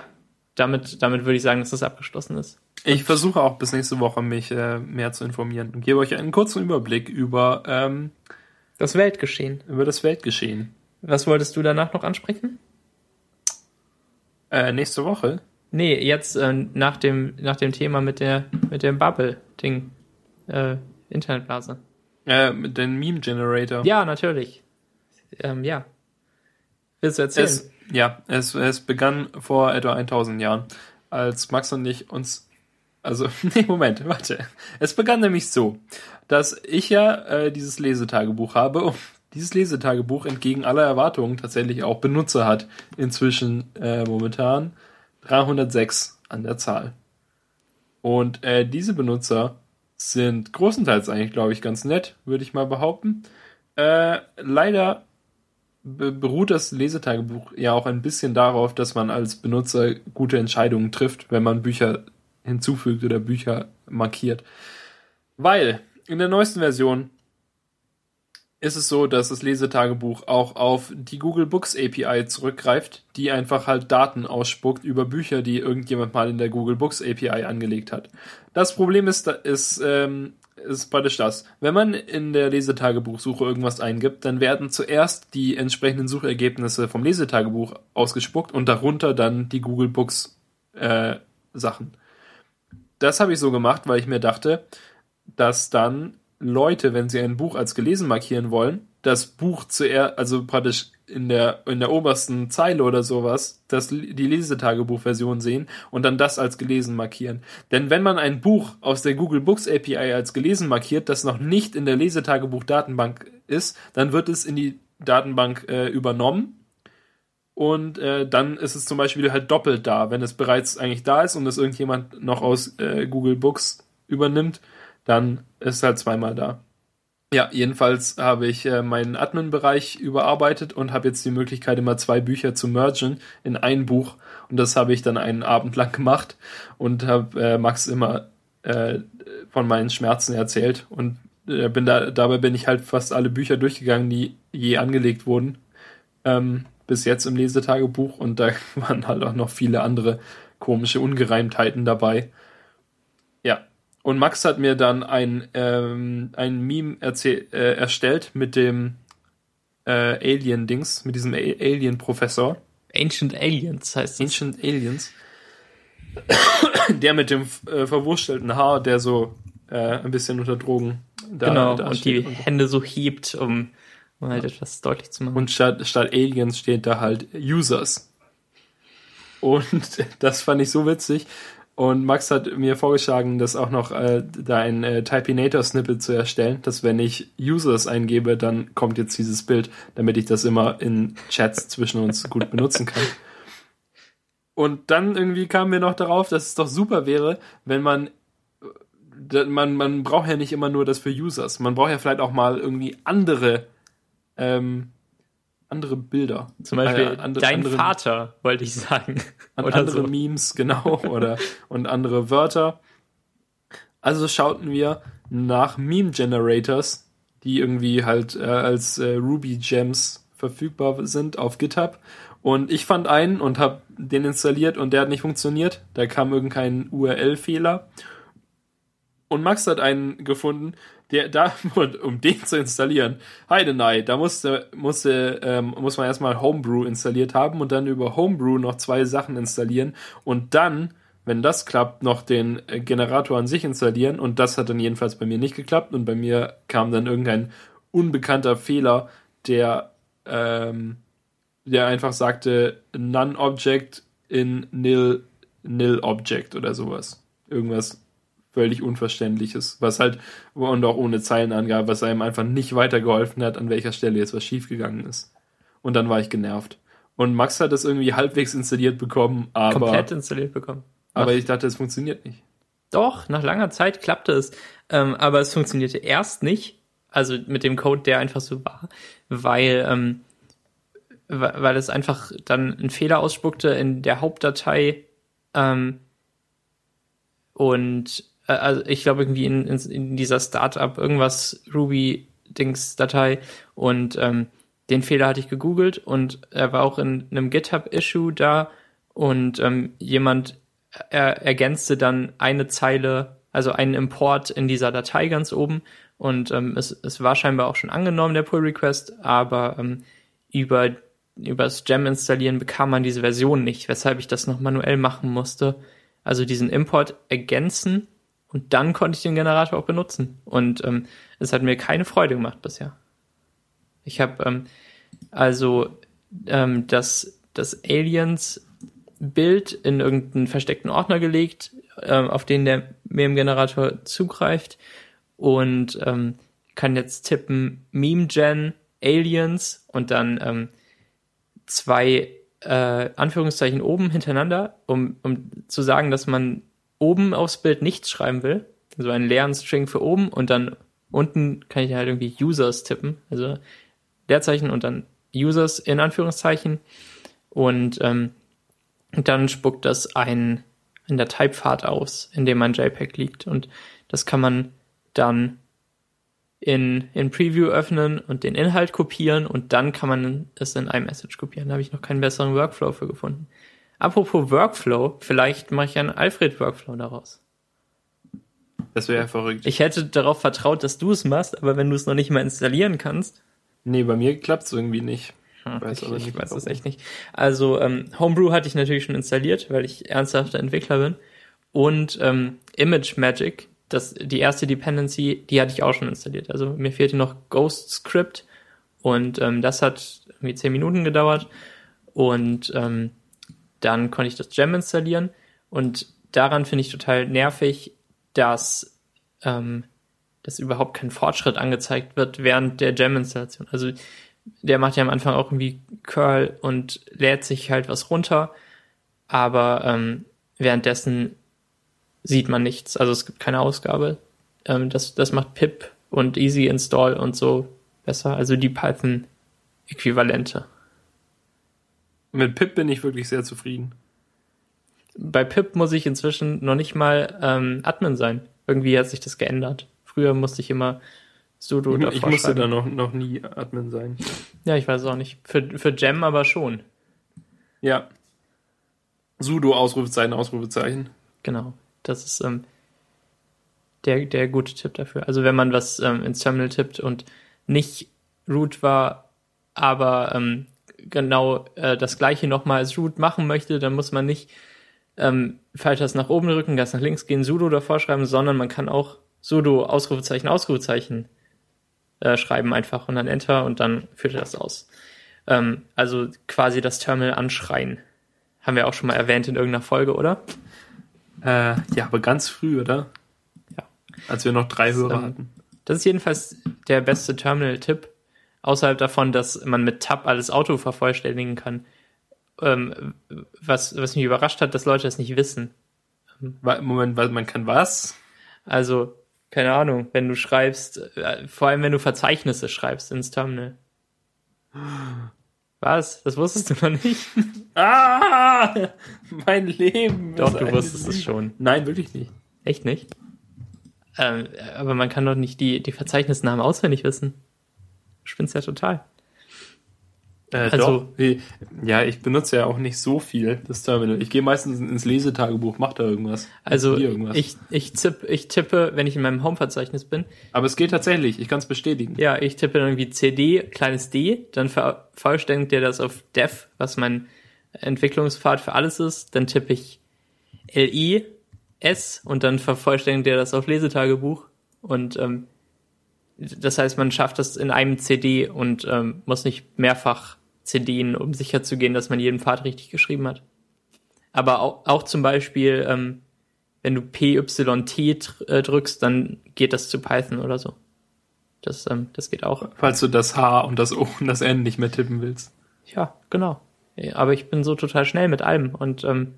Speaker 2: damit, damit würde ich sagen, dass das abgeschlossen ist.
Speaker 1: Ich versuche auch bis nächste Woche mich äh, mehr zu informieren und gebe euch einen kurzen Überblick über ähm,
Speaker 2: das Weltgeschehen.
Speaker 1: Über das Weltgeschehen.
Speaker 2: Was wolltest du danach noch ansprechen?
Speaker 1: Äh, nächste Woche?
Speaker 2: Nee, jetzt äh, nach dem nach dem Thema mit der mit dem Bubble-Ding. Äh, Internetblase.
Speaker 1: Äh, mit dem Meme-Generator.
Speaker 2: Ja, natürlich. Ähm, ja. Willst du erzählen?
Speaker 1: Es, ja, es, es begann vor etwa 1000 Jahren, als Max und ich uns also, nee, Moment, warte. Es begann nämlich so, dass ich ja äh, dieses Lesetagebuch habe und dieses Lesetagebuch entgegen aller Erwartungen tatsächlich auch Benutzer hat. Inzwischen äh, momentan 306 an der Zahl. Und äh, diese Benutzer sind großenteils eigentlich, glaube ich, ganz nett, würde ich mal behaupten. Äh, leider beruht das Lesetagebuch ja auch ein bisschen darauf, dass man als Benutzer gute Entscheidungen trifft, wenn man Bücher hinzufügt oder Bücher markiert. Weil in der neuesten Version ist es so, dass das Lesetagebuch auch auf die Google Books API zurückgreift, die einfach halt Daten ausspuckt über Bücher, die irgendjemand mal in der Google Books API angelegt hat. Das Problem ist, ist, ähm, ist praktisch das. Wenn man in der Lesetagebuchsuche irgendwas eingibt, dann werden zuerst die entsprechenden Suchergebnisse vom Lesetagebuch ausgespuckt und darunter dann die Google Books äh, Sachen. Das habe ich so gemacht, weil ich mir dachte, dass dann Leute, wenn sie ein Buch als gelesen markieren wollen, das Buch zuerst, also praktisch in der, in der obersten Zeile oder sowas, das, die Lesetagebuchversion sehen und dann das als gelesen markieren. Denn wenn man ein Buch aus der Google Books API als gelesen markiert, das noch nicht in der Lesetagebuch-Datenbank ist, dann wird es in die Datenbank äh, übernommen und äh, dann ist es zum Beispiel halt doppelt da. Wenn es bereits eigentlich da ist und es irgendjemand noch aus äh, Google Books übernimmt, dann ist es halt zweimal da. Ja, jedenfalls habe ich äh, meinen Admin-Bereich überarbeitet und habe jetzt die Möglichkeit, immer zwei Bücher zu mergen in ein Buch. Und das habe ich dann einen Abend lang gemacht und habe äh, Max immer äh, von meinen Schmerzen erzählt. Und bin da, dabei bin ich halt fast alle Bücher durchgegangen, die je angelegt wurden. Ähm, bis jetzt im Lesetagebuch. Und da waren halt auch noch viele andere komische Ungereimtheiten dabei. Und Max hat mir dann ein, ähm, ein Meme äh, erstellt mit dem äh, Alien-Dings, mit diesem Alien-Professor.
Speaker 2: Ancient Aliens heißt
Speaker 1: es. Ancient Aliens. der mit dem äh, verwurstelten Haar, der so äh, ein bisschen unter Drogen
Speaker 2: da, Genau, da und die und Hände so hebt, um, um halt ja. etwas deutlich zu machen.
Speaker 1: Und statt, statt Aliens steht da halt Users. Und das fand ich so witzig. Und Max hat mir vorgeschlagen, das auch noch äh, da ein äh, Typinator-Snippet zu erstellen, dass wenn ich Users eingebe, dann kommt jetzt dieses Bild, damit ich das immer in Chats zwischen uns gut benutzen kann. Und dann irgendwie kam mir noch darauf, dass es doch super wäre, wenn man man, man braucht ja nicht immer nur das für Users. Man braucht ja vielleicht auch mal irgendwie andere ähm, andere Bilder.
Speaker 2: Zum Beispiel äh, andere, dein andere, Vater, wollte ich sagen.
Speaker 1: oder andere so. Memes, genau, oder und andere Wörter. Also schauten wir nach Meme Generators, die irgendwie halt äh, als äh, Ruby Gems verfügbar sind auf GitHub. Und ich fand einen und habe den installiert und der hat nicht funktioniert. Da kam irgendein URL-Fehler. Und Max hat einen gefunden, der da, um den zu installieren, Heidenei, da musste, musste, ähm, muss man erstmal Homebrew installiert haben und dann über Homebrew noch zwei Sachen installieren und dann, wenn das klappt, noch den äh, Generator an sich installieren. Und das hat dann jedenfalls bei mir nicht geklappt und bei mir kam dann irgendein unbekannter Fehler, der, ähm, der einfach sagte, none object in nil, nil object oder sowas. Irgendwas völlig Unverständliches, was halt, und auch ohne Zeilenangabe, was einem einfach nicht weitergeholfen hat, an welcher Stelle jetzt was schiefgegangen ist. Und dann war ich genervt. Und Max hat das irgendwie halbwegs installiert bekommen, aber.
Speaker 2: Komplett installiert bekommen.
Speaker 1: Aber ich dachte, es funktioniert nicht.
Speaker 2: Doch, nach langer Zeit klappte es. Ähm, aber es funktionierte erst nicht, also mit dem Code, der einfach so war, weil, ähm, weil es einfach dann einen Fehler ausspuckte in der Hauptdatei ähm, und also ich glaube irgendwie in, in, in dieser Startup irgendwas Ruby-Dings-Datei und ähm, den Fehler hatte ich gegoogelt und er war auch in einem GitHub-Issue da. Und ähm, jemand er, ergänzte dann eine Zeile, also einen Import in dieser Datei ganz oben. Und ähm, es, es war scheinbar auch schon angenommen, der Pull-Request, aber ähm, über über das Gem installieren bekam man diese Version nicht, weshalb ich das noch manuell machen musste. Also diesen Import ergänzen und dann konnte ich den Generator auch benutzen. Und ähm, es hat mir keine Freude gemacht bisher. Ich habe ähm, also ähm, das, das Aliens-Bild in irgendeinen versteckten Ordner gelegt, ähm, auf den der Meme-Generator zugreift und ähm, kann jetzt tippen Meme-Gen Aliens und dann ähm, zwei äh, Anführungszeichen oben hintereinander, um, um zu sagen, dass man oben aufs Bild nichts schreiben will, so einen leeren String für oben und dann unten kann ich halt irgendwie Users tippen, also Leerzeichen und dann Users in Anführungszeichen und ähm, dann spuckt das ein in der Typepfad aus, in dem mein JPEG liegt und das kann man dann in, in Preview öffnen und den Inhalt kopieren und dann kann man es in iMessage kopieren. Da habe ich noch keinen besseren Workflow für gefunden. Apropos Workflow, vielleicht mache ich einen Alfred-Workflow daraus.
Speaker 1: Das wäre ja verrückt.
Speaker 2: Ich hätte darauf vertraut, dass du es machst, aber wenn du es noch nicht mal installieren kannst.
Speaker 1: Nee, bei mir klappt es irgendwie nicht.
Speaker 2: Hm, weiß ich, ich weiß es echt nicht. Also ähm, Homebrew hatte ich natürlich schon installiert, weil ich ernsthafter Entwickler bin. Und ähm, Image Magic, das, die erste Dependency, die hatte ich auch schon installiert. Also mir fehlte noch Ghost Script und ähm, das hat irgendwie zehn Minuten gedauert. Und ähm, dann konnte ich das Gem installieren. Und daran finde ich total nervig, dass, ähm, dass überhaupt kein Fortschritt angezeigt wird während der Gem-Installation. Also der macht ja am Anfang auch irgendwie Curl und lädt sich halt was runter, aber ähm, währenddessen sieht man nichts. Also es gibt keine Ausgabe. Ähm, das, das macht pip und easy install und so besser. Also die Python-Äquivalente.
Speaker 1: Mit pip bin ich wirklich sehr zufrieden.
Speaker 2: Bei pip muss ich inzwischen noch nicht mal ähm, Admin sein. Irgendwie hat sich das geändert. Früher musste ich immer sudo
Speaker 1: davor Ich musste da noch, noch nie Admin sein.
Speaker 2: Ja, ich weiß auch nicht. Für, für Gem aber schon.
Speaker 1: Ja. Sudo, Ausrufezeichen, Ausrufezeichen.
Speaker 2: Genau. Das ist ähm, der, der gute Tipp dafür. Also wenn man was ähm, ins Terminal tippt und nicht root war, aber ähm, genau äh, das gleiche nochmal als root machen möchte, dann muss man nicht ähm, Pfeiltasten nach oben drücken, ganz nach links gehen, sudo davor schreiben, sondern man kann auch sudo Ausrufezeichen, Ausrufezeichen äh, schreiben einfach und dann Enter und dann führt er das aus. Ähm, also quasi das Terminal anschreien. Haben wir auch schon mal erwähnt in irgendeiner Folge, oder?
Speaker 1: Äh, ja, aber ganz früh, oder? Ja. Als wir noch drei Hörer ähm, hatten.
Speaker 2: Das ist jedenfalls der beste Terminal-Tipp. Außerhalb davon, dass man mit Tab alles Auto vervollständigen kann. Ähm, was, was mich überrascht hat, dass Leute das nicht wissen.
Speaker 1: Moment, man kann was?
Speaker 2: Also, keine Ahnung, wenn du schreibst, äh, vor allem wenn du Verzeichnisse schreibst ins Terminal. Was? Das wusstest du noch nicht?
Speaker 1: ah! Mein Leben.
Speaker 2: Doch, du wusstest es schon.
Speaker 1: Nein, wirklich nicht.
Speaker 2: Echt nicht? Ähm, aber man kann doch nicht die, die Verzeichnisnamen auswendig wissen. Spinnst ja total.
Speaker 1: Äh, also, doch. ja, ich benutze ja auch nicht so viel das Terminal. Ich gehe meistens ins Lesetagebuch, mach da irgendwas.
Speaker 2: Also irgendwas. ich ich, tipp, ich tippe, wenn ich in meinem Home-Verzeichnis bin.
Speaker 1: Aber es geht tatsächlich. Ich kann es bestätigen.
Speaker 2: Ja, ich tippe dann irgendwie CD kleines d, dann vervollständigt der das auf Dev, was mein Entwicklungspfad für alles ist. Dann tippe ich LI S und dann vervollständigt der das auf Lesetagebuch und ähm, das heißt, man schafft das in einem CD und ähm, muss nicht mehrfach CDen, um sicher zu gehen, dass man jeden Pfad richtig geschrieben hat. Aber auch, auch zum Beispiel, ähm, wenn du PYT äh, drückst, dann geht das zu Python oder so. Das, ähm, das geht auch.
Speaker 1: Falls du das H und das O und das N nicht mehr tippen willst.
Speaker 2: Ja, genau. Aber ich bin so total schnell mit allem und ähm,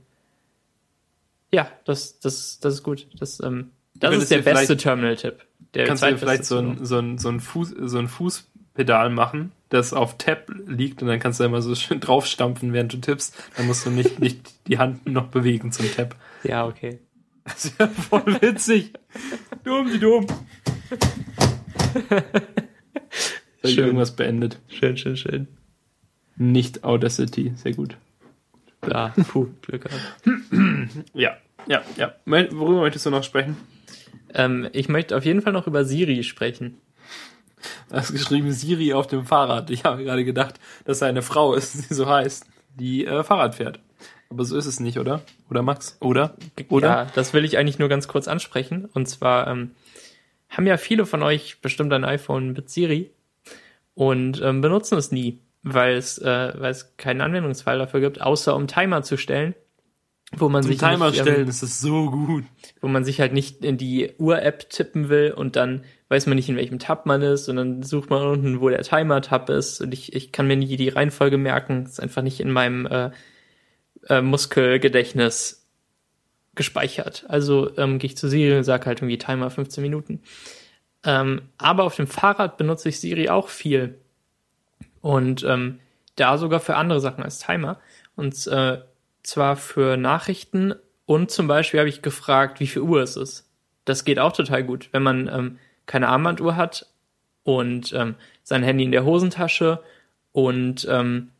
Speaker 2: ja, das, das, das ist gut. Das, ähm, das ist der beste Terminal-Tipp.
Speaker 1: Kannst du vielleicht so ein, so, ein, so, ein Fuß, so ein Fußpedal machen, das auf Tab liegt und dann kannst du immer so schön draufstampfen, während du tippst. Dann musst du nicht, nicht die Hand noch bewegen zum Tab.
Speaker 2: Ja, okay.
Speaker 1: Das ist ja voll witzig. dumm, die dumm. schön. irgendwas beendet.
Speaker 2: Schön, schön, schön.
Speaker 1: Nicht Audacity, sehr gut.
Speaker 2: Ja, puh, Glück gehabt.
Speaker 1: ja, ja, ja. Worüber möchtest du noch sprechen?
Speaker 2: Ähm, ich möchte auf jeden Fall noch über Siri sprechen.
Speaker 1: Du hast geschrieben Siri auf dem Fahrrad. Ich habe gerade gedacht, dass er eine Frau ist, die so heißt, die äh, Fahrrad fährt. Aber so ist es nicht, oder? Oder Max? Oder? Oder?
Speaker 2: Ja, das will ich eigentlich nur ganz kurz ansprechen. Und zwar ähm, haben ja viele von euch bestimmt ein iPhone mit Siri und ähm, benutzen es nie, weil es, äh, weil es keinen Anwendungsfall dafür gibt, außer um Timer zu stellen wo man Zum sich
Speaker 1: Timer nicht, stellen, ähm, das ist so gut.
Speaker 2: Wo man sich halt nicht in die Uhr-App tippen will und dann weiß man nicht, in welchem Tab man ist und dann sucht man unten, wo der Timer-Tab ist und ich, ich kann mir nie die Reihenfolge merken. Das ist einfach nicht in meinem äh, äh, Muskelgedächtnis gespeichert. Also ähm, gehe ich zu Siri und sage halt irgendwie Timer 15 Minuten. Ähm, aber auf dem Fahrrad benutze ich Siri auch viel. Und ähm, da sogar für andere Sachen als Timer. Und äh, zwar für Nachrichten und zum Beispiel habe ich gefragt, wie viel Uhr es ist. Das geht auch total gut. Wenn man ähm, keine Armbanduhr hat und ähm, sein Handy in der Hosentasche und ähm,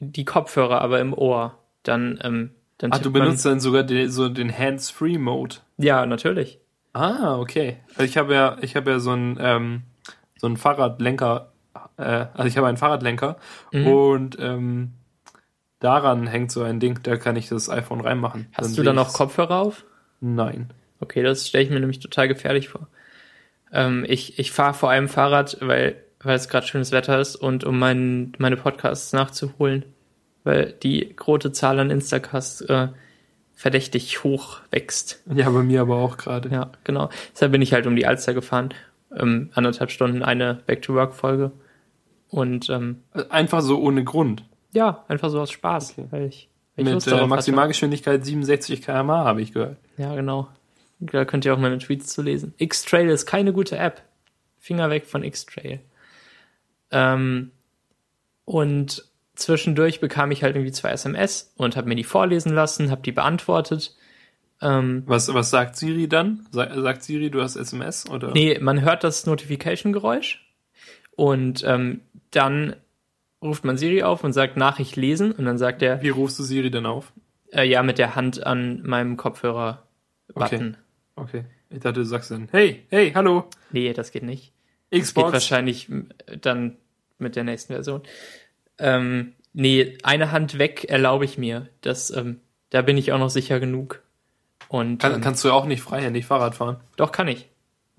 Speaker 2: die Kopfhörer aber im Ohr. Dann, ähm, dann
Speaker 1: Ach, du benutzt dann sogar den, so den Hands-Free-Mode.
Speaker 2: Ja, natürlich.
Speaker 1: Ah, okay. Also ich habe ja, ich habe ja so ein ähm, so ein Fahrradlenker, äh, also ich habe einen Fahrradlenker mhm. und ähm, daran hängt so ein Ding, da kann ich das iPhone reinmachen.
Speaker 2: Hast dann du da noch Kopfhörer auf?
Speaker 1: Nein.
Speaker 2: Okay, das stelle ich mir nämlich total gefährlich vor. Ähm, ich ich fahre vor allem Fahrrad, weil weil es gerade schönes Wetter ist und um mein, meine Podcasts nachzuholen, weil die große Zahl an Instacasts äh, verdächtig hoch wächst.
Speaker 1: Ja, bei mir aber auch gerade.
Speaker 2: Ja, genau. Deshalb bin ich halt um die Alster gefahren, ähm, anderthalb Stunden eine Back-to-Work-Folge und ähm,
Speaker 1: einfach so ohne Grund.
Speaker 2: Ja, einfach so aus Spaß, okay. weil ich,
Speaker 1: weil ich Mit äh, Maximalgeschwindigkeit 67 km/h habe ich gehört.
Speaker 2: Ja, genau. Da könnt ihr auch meine Tweets zu lesen. X-Trail ist keine gute App. Finger weg von X-Trail. Ähm, und zwischendurch bekam ich halt irgendwie zwei SMS und habe mir die vorlesen lassen, habe die beantwortet.
Speaker 1: Ähm, was, was sagt Siri dann? sagt Siri, du hast SMS oder?
Speaker 2: Nee, man hört das Notification-Geräusch und ähm, dann ruft man Siri auf und sagt Nachricht lesen und dann sagt er.
Speaker 1: Wie rufst du Siri denn auf?
Speaker 2: Äh, ja, mit der Hand an meinem Kopfhörer-Button.
Speaker 1: Okay. okay. Ich dachte, du sagst dann, hey, hey, hallo.
Speaker 2: Nee, das geht nicht.
Speaker 1: Xbox. Das
Speaker 2: geht wahrscheinlich dann mit der nächsten Version. Ähm, nee, eine Hand weg erlaube ich mir. Das, ähm, da bin ich auch noch sicher genug. Und,
Speaker 1: kann, ähm, kannst du auch nicht freihändig Fahrrad fahren?
Speaker 2: Doch, kann ich.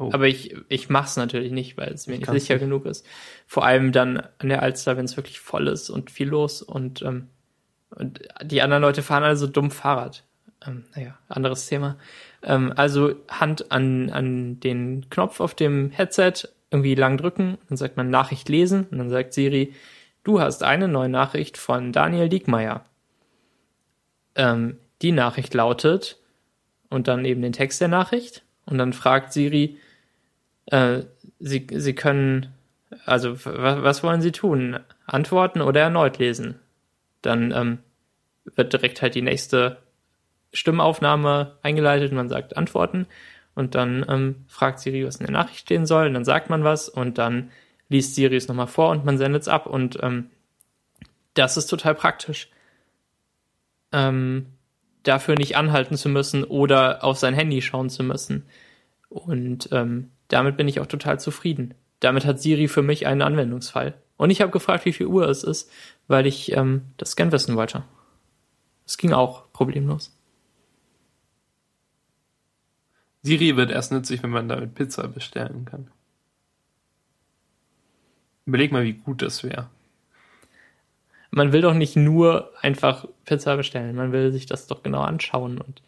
Speaker 2: Oh. Aber ich, ich mach's natürlich nicht, weil es mir nicht sicher nicht. genug ist. Vor allem dann an der Alster, wenn es wirklich voll ist und viel los und, ähm, und die anderen Leute fahren alle so dumm Fahrrad. Ähm, naja, anderes Thema. Ähm, also Hand an, an den Knopf auf dem Headset, irgendwie lang drücken, dann sagt man Nachricht lesen und dann sagt Siri, du hast eine neue Nachricht von Daniel Diekmeyer. Ähm, die Nachricht lautet und dann eben den Text der Nachricht und dann fragt Siri, äh, sie, sie können, also was wollen Sie tun? Antworten oder erneut lesen? Dann ähm, wird direkt halt die nächste Stimmaufnahme eingeleitet und man sagt Antworten und dann ähm, fragt Siri, was in der Nachricht stehen soll, und dann sagt man was und dann liest Siri es nochmal vor und man sendet es ab und ähm, das ist total praktisch. Ähm, dafür nicht anhalten zu müssen oder auf sein Handy schauen zu müssen. Und ähm, damit bin ich auch total zufrieden. Damit hat Siri für mich einen Anwendungsfall. Und ich habe gefragt, wie viel Uhr es ist, weil ich ähm, das gern wissen wollte. Es ging auch problemlos.
Speaker 1: Siri wird erst nützlich, wenn man damit Pizza bestellen kann. Überleg mal, wie gut das wäre.
Speaker 2: Man will doch nicht nur einfach Pizza bestellen, man will sich das doch genau anschauen und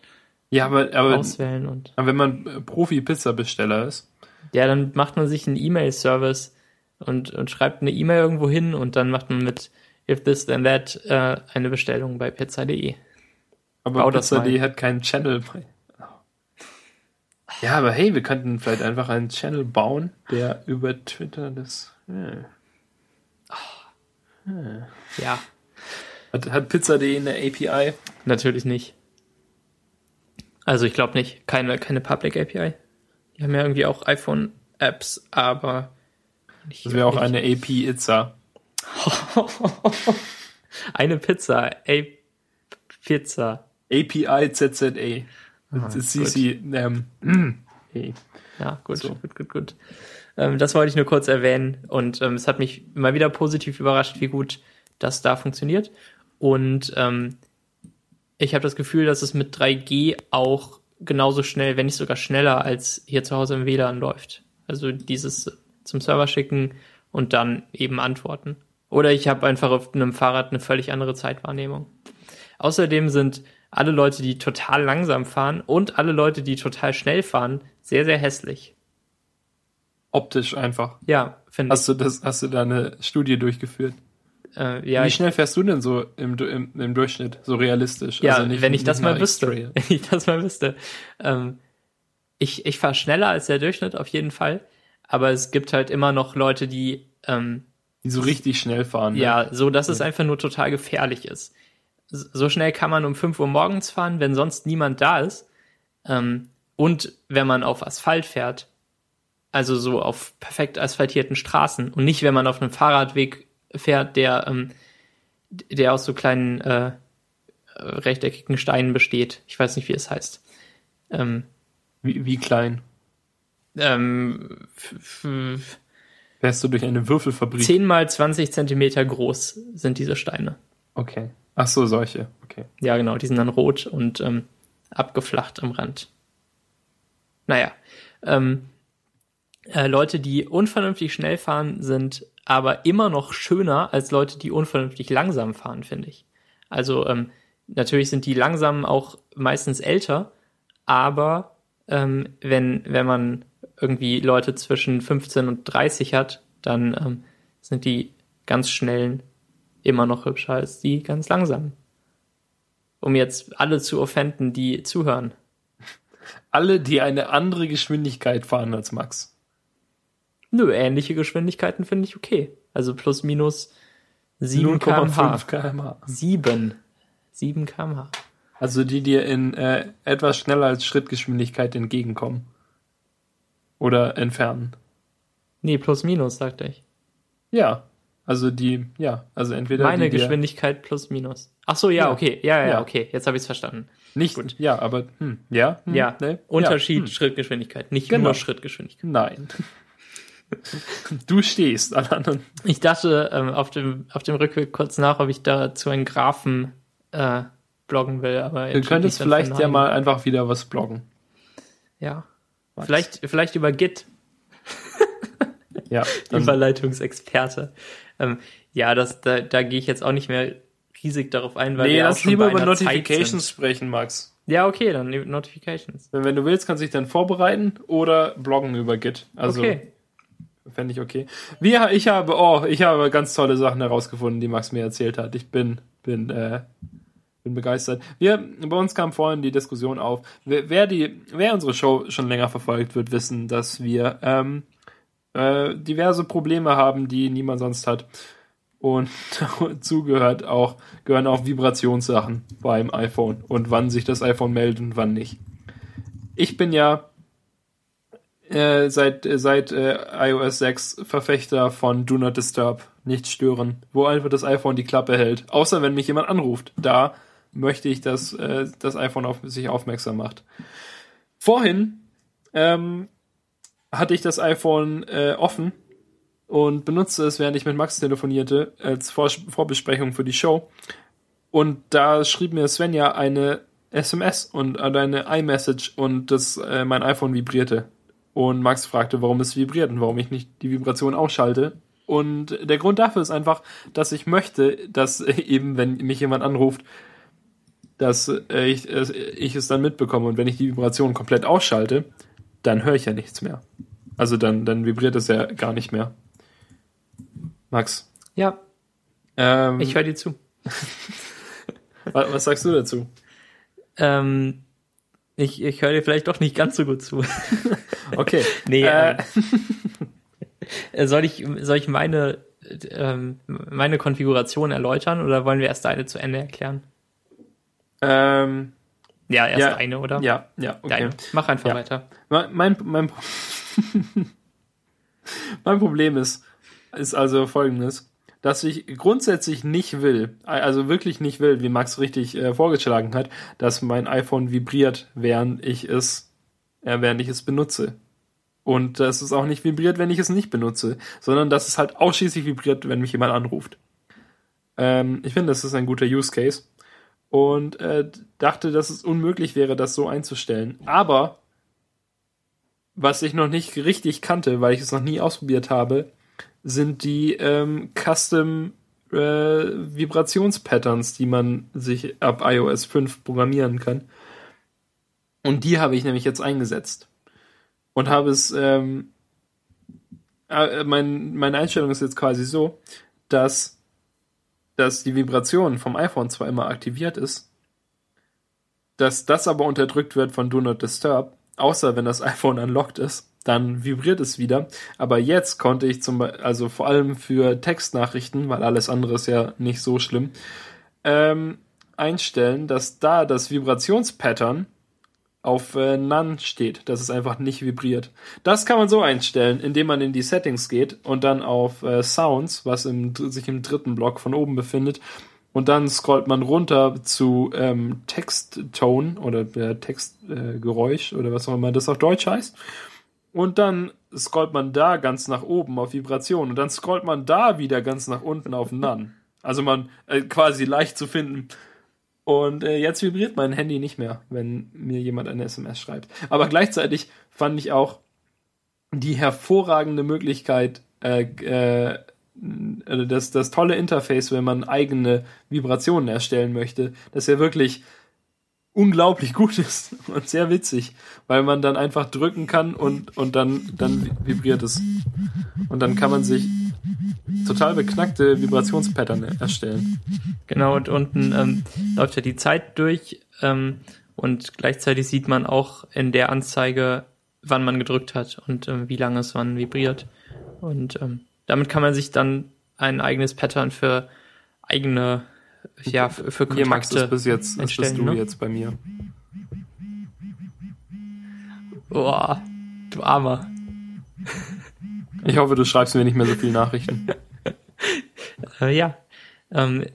Speaker 1: ja, aber, aber,
Speaker 2: auswählen und.
Speaker 1: Aber wenn man Profi-Pizza-Besteller ist.
Speaker 2: Ja, dann macht man sich einen E-Mail-Service und, und schreibt eine E-Mail irgendwo hin und dann macht man mit If This Then That äh, eine Bestellung bei pizza.de.
Speaker 1: Aber Pizza.de hat keinen Channel. Ja, aber hey, wir könnten vielleicht einfach einen Channel bauen, der über Twitter das. Ja.
Speaker 2: ja.
Speaker 1: Hat, hat Pizza.de eine API?
Speaker 2: Natürlich nicht. Also ich glaube nicht. Keine, keine Public API. Die haben ja irgendwie auch iPhone-Apps, aber.
Speaker 1: Das wäre auch eine AP-Itza.
Speaker 2: eine Pizza. A Pizza.
Speaker 1: API ZZA. Ah, CC, ähm,
Speaker 2: hey. Ja, gut, so. gut, gut, gut. Ähm, das wollte ich nur kurz erwähnen und ähm, es hat mich immer wieder positiv überrascht, wie gut das da funktioniert. Und ähm, ich habe das Gefühl, dass es mit 3G auch genauso schnell, wenn nicht sogar schneller als hier zu Hause im WLAN läuft. Also dieses zum Server schicken und dann eben antworten. Oder ich habe einfach auf einem Fahrrad eine völlig andere Zeitwahrnehmung. Außerdem sind alle Leute, die total langsam fahren und alle Leute, die total schnell fahren, sehr, sehr hässlich.
Speaker 1: Optisch einfach.
Speaker 2: Ja, finde
Speaker 1: ich. Hast du das, hast du da eine Studie durchgeführt?
Speaker 2: Äh, ja,
Speaker 1: Wie schnell fährst du denn so im, im, im Durchschnitt, so realistisch?
Speaker 2: Ja, also nicht, wenn ich das mal wüsste. Wenn ich das mal wüsste. Ähm, ich ich fahre schneller als der Durchschnitt auf jeden Fall, aber es gibt halt immer noch Leute, die ähm,
Speaker 1: die so richtig schnell fahren.
Speaker 2: Ne? Ja, so dass ja. es einfach nur total gefährlich ist so schnell kann man um 5 Uhr morgens fahren, wenn sonst niemand da ist. Ähm, und wenn man auf Asphalt fährt. Also so auf perfekt asphaltierten Straßen und nicht, wenn man auf einem Fahrradweg fährt, der, ähm, der aus so kleinen äh, rechteckigen Steinen besteht. Ich weiß nicht, wie es heißt.
Speaker 1: Ähm, wie, wie klein? Ähm, Wärst du durch eine Würfelfabrik?
Speaker 2: 10 mal 20 Zentimeter groß sind diese Steine.
Speaker 1: Okay. Ach so, solche. Okay.
Speaker 2: Ja, genau. Die sind dann rot und ähm, abgeflacht am Rand. Naja. Ähm, äh, Leute, die unvernünftig schnell fahren, sind aber immer noch schöner als Leute, die unvernünftig langsam fahren, finde ich. Also ähm, natürlich sind die langsamen auch meistens älter, aber ähm, wenn, wenn man irgendwie Leute zwischen 15 und 30 hat, dann ähm, sind die ganz schnellen immer noch hübscher als die ganz langsamen. Um jetzt alle zu offenden, die zuhören.
Speaker 1: Alle, die eine andere Geschwindigkeit fahren als Max.
Speaker 2: Nö, ähnliche Geschwindigkeiten finde ich okay. Also plus minus 7 kmh. kmh. 7. 7 kmh.
Speaker 1: Also die dir in äh, etwas schneller als Schrittgeschwindigkeit entgegenkommen. Oder entfernen.
Speaker 2: Nee, plus minus, sagte ich.
Speaker 1: Ja. Also die, ja, also entweder.
Speaker 2: Meine Geschwindigkeit plus minus. Ach so, ja, ja. okay. Ja, ja, ja, okay. Jetzt habe ich es verstanden.
Speaker 1: Nicht, Gut. ja, aber, hm, ja. Hm,
Speaker 2: ja, nee, Unterschied ja, hm. Schrittgeschwindigkeit, nicht genau. nur Schrittgeschwindigkeit.
Speaker 1: Nein. Du stehst, alle anderen.
Speaker 2: Ich dachte ähm, auf, dem, auf dem Rückweg kurz nach, ob ich dazu einen Graphen äh, bloggen will. Aber
Speaker 1: du könntest vielleicht ja mal einfach wieder was bloggen.
Speaker 2: Ja. Was? Vielleicht, vielleicht über Git.
Speaker 1: ja.
Speaker 2: Überleitungsexperte. Ähm, ja, das, da, da gehe ich jetzt auch nicht mehr riesig darauf ein,
Speaker 1: weil nee, wir lass schon lieber über Notifications sprechen, Max.
Speaker 2: Ja, okay, dann Notifications.
Speaker 1: Wenn, wenn du willst, kannst du dich dann vorbereiten oder bloggen über Git. Also, okay. Fände ich okay. Wir, ich habe, oh, ich habe ganz tolle Sachen herausgefunden, die Max mir erzählt hat. Ich bin, bin, äh, bin begeistert. Wir, bei uns kam vorhin die Diskussion auf. Wer, wer die, wer unsere Show schon länger verfolgt, wird wissen, dass wir ähm, äh, diverse Probleme haben, die niemand sonst hat. Und dazu gehört auch, gehören auch Vibrationssachen beim iPhone und wann sich das iPhone meldet und wann nicht. Ich bin ja äh, seit, äh, seit äh, iOS 6 Verfechter von Do Not Disturb, nicht stören, wo einfach das iPhone die Klappe hält. Außer wenn mich jemand anruft. Da möchte ich, dass äh, das iPhone auf sich aufmerksam macht. Vorhin ähm, hatte ich das iPhone äh, offen und benutzte es, während ich mit Max telefonierte, als Vor Vorbesprechung für die Show. Und da schrieb mir Svenja eine SMS und eine iMessage und das, äh, mein iPhone vibrierte. Und Max fragte, warum es vibriert und warum ich nicht die Vibration ausschalte. Und der Grund dafür ist einfach, dass ich möchte, dass eben, wenn mich jemand anruft, dass ich, ich es dann mitbekomme. Und wenn ich die Vibration komplett ausschalte, dann höre ich ja nichts mehr. Also dann, dann vibriert es ja gar nicht mehr. Max.
Speaker 2: Ja. Ähm, ich höre dir zu.
Speaker 1: was, was sagst du dazu?
Speaker 2: Ähm, ich, ich höre dir vielleicht doch nicht ganz so gut zu.
Speaker 1: okay.
Speaker 2: nee, äh. äh, soll ich, soll ich meine, ähm, meine Konfiguration erläutern oder wollen wir erst deine zu Ende erklären?
Speaker 1: Ähm,
Speaker 2: ja, erst ja, eine, oder?
Speaker 1: Ja, ja, okay.
Speaker 2: Deine. Mach einfach ja. weiter.
Speaker 1: Mein, mein, mein, mein Problem ist, ist also folgendes dass ich grundsätzlich nicht will, also wirklich nicht will, wie Max richtig äh, vorgeschlagen hat, dass mein iPhone vibriert, während ich es, äh, während ich es benutze. Und dass es auch nicht vibriert, wenn ich es nicht benutze, sondern dass es halt ausschließlich vibriert, wenn mich jemand anruft. Ähm, ich finde, das ist ein guter Use Case. Und äh, dachte, dass es unmöglich wäre, das so einzustellen. Aber was ich noch nicht richtig kannte, weil ich es noch nie ausprobiert habe, sind die ähm, Custom äh, Vibrationspatterns, die man sich ab iOS 5 programmieren kann. Und die habe ich nämlich jetzt eingesetzt. Und habe es, ähm, äh, mein, meine Einstellung ist jetzt quasi so, dass, dass die Vibration vom iPhone zwar immer aktiviert ist, dass das aber unterdrückt wird von Do Not Disturb, außer wenn das iPhone unlocked ist dann vibriert es wieder. Aber jetzt konnte ich zum Beispiel, also vor allem für Textnachrichten, weil alles andere ist ja nicht so schlimm, ähm, einstellen, dass da das Vibrationspattern auf äh, None steht, dass es einfach nicht vibriert. Das kann man so einstellen, indem man in die Settings geht und dann auf äh, Sounds, was im, sich im dritten Block von oben befindet, und dann scrollt man runter zu ähm, Texttone oder äh, Textgeräusch oder was auch immer das auf Deutsch heißt. Und dann scrollt man da ganz nach oben auf Vibration und dann scrollt man da wieder ganz nach unten auf None. Also man äh, quasi leicht zu finden. Und äh, jetzt vibriert mein Handy nicht mehr, wenn mir jemand eine SMS schreibt. Aber gleichzeitig fand ich auch die hervorragende Möglichkeit, äh, äh, also das, das tolle Interface, wenn man eigene Vibrationen erstellen möchte, das ja wirklich unglaublich gut ist und sehr witzig, weil man dann einfach drücken kann und, und dann, dann vibriert es. Und dann kann man sich total beknackte Vibrationspattern erstellen.
Speaker 2: Genau, und unten ähm, läuft ja die Zeit durch ähm, und gleichzeitig sieht man auch in der Anzeige, wann man gedrückt hat und ähm, wie lange es wann vibriert. Und ähm, damit kann man sich dann ein eigenes Pattern für eigene ja, für, für Kontakte
Speaker 1: Hier Max ist bis jetzt, das bist du ne? jetzt bei mir.
Speaker 2: Boah, du Armer.
Speaker 1: Ich hoffe, du schreibst mir nicht mehr so viele Nachrichten.
Speaker 2: äh, ja. Ähm,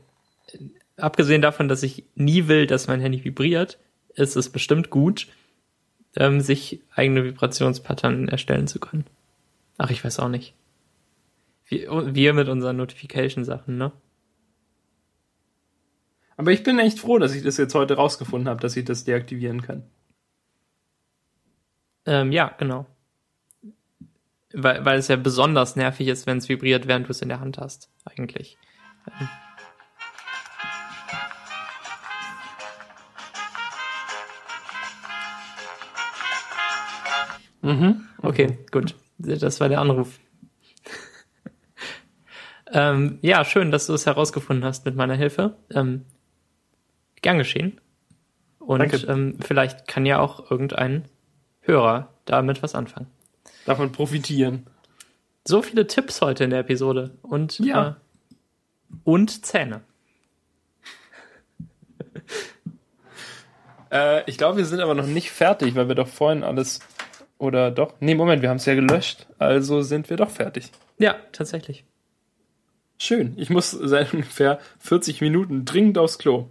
Speaker 2: abgesehen davon, dass ich nie will, dass mein Handy vibriert, ist es bestimmt gut, ähm, sich eigene Vibrationspattern erstellen zu können. Ach, ich weiß auch nicht. Wir, wir mit unseren Notification-Sachen, ne?
Speaker 1: Aber ich bin echt froh, dass ich das jetzt heute rausgefunden habe, dass ich das deaktivieren kann.
Speaker 2: Ähm, ja, genau. Weil, weil es ja besonders nervig ist, wenn es vibriert, während du es in der Hand hast, eigentlich. Mhm. Okay, gut. Das war der Anruf. ähm, ja, schön, dass du es herausgefunden hast mit meiner Hilfe. Ähm, Gern geschehen. Und ähm, vielleicht kann ja auch irgendein Hörer damit was anfangen.
Speaker 1: Davon profitieren.
Speaker 2: So viele Tipps heute in der Episode. Und, ja. Äh, und Zähne.
Speaker 1: äh, ich glaube, wir sind aber noch nicht fertig, weil wir doch vorhin alles. Oder doch? Nee, Moment, wir haben es ja gelöscht. Also sind wir doch fertig.
Speaker 2: Ja, tatsächlich.
Speaker 1: Schön. Ich muss seit ungefähr 40 Minuten dringend aufs Klo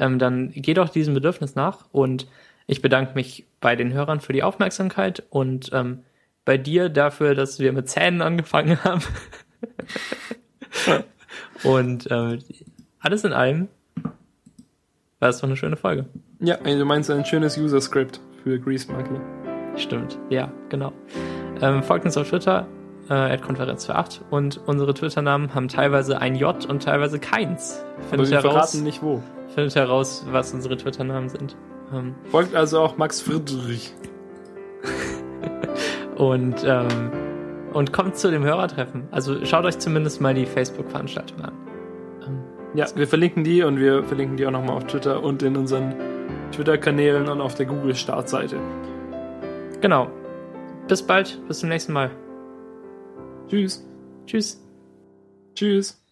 Speaker 2: ähm, dann geh doch diesem Bedürfnis nach. Und ich bedanke mich bei den Hörern für die Aufmerksamkeit und ähm, bei dir dafür, dass wir mit Zähnen angefangen haben. und ähm, alles in allem war es doch eine schöne Folge.
Speaker 1: Ja, du meinst ein schönes User-Script für Grease Monkey.
Speaker 2: Stimmt, ja, genau. Ähm, folgt uns auf Twitter, äh, Konferenz für 8 und unsere Twitter-Namen haben teilweise ein J und teilweise keins.
Speaker 1: Findet Aber wir verraten nicht wo
Speaker 2: findet heraus, was unsere Twitter-Namen sind.
Speaker 1: Ähm, Folgt also auch Max Friedrich.
Speaker 2: und, ähm, und kommt zu dem Hörertreffen. Also schaut euch zumindest mal die Facebook-Veranstaltung an.
Speaker 1: Ähm, ja, wir verlinken die und wir verlinken die auch nochmal auf Twitter und in unseren Twitter-Kanälen und auf der Google-Startseite.
Speaker 2: Genau. Bis bald, bis zum nächsten Mal.
Speaker 1: Tschüss.
Speaker 2: Tschüss.
Speaker 1: Tschüss.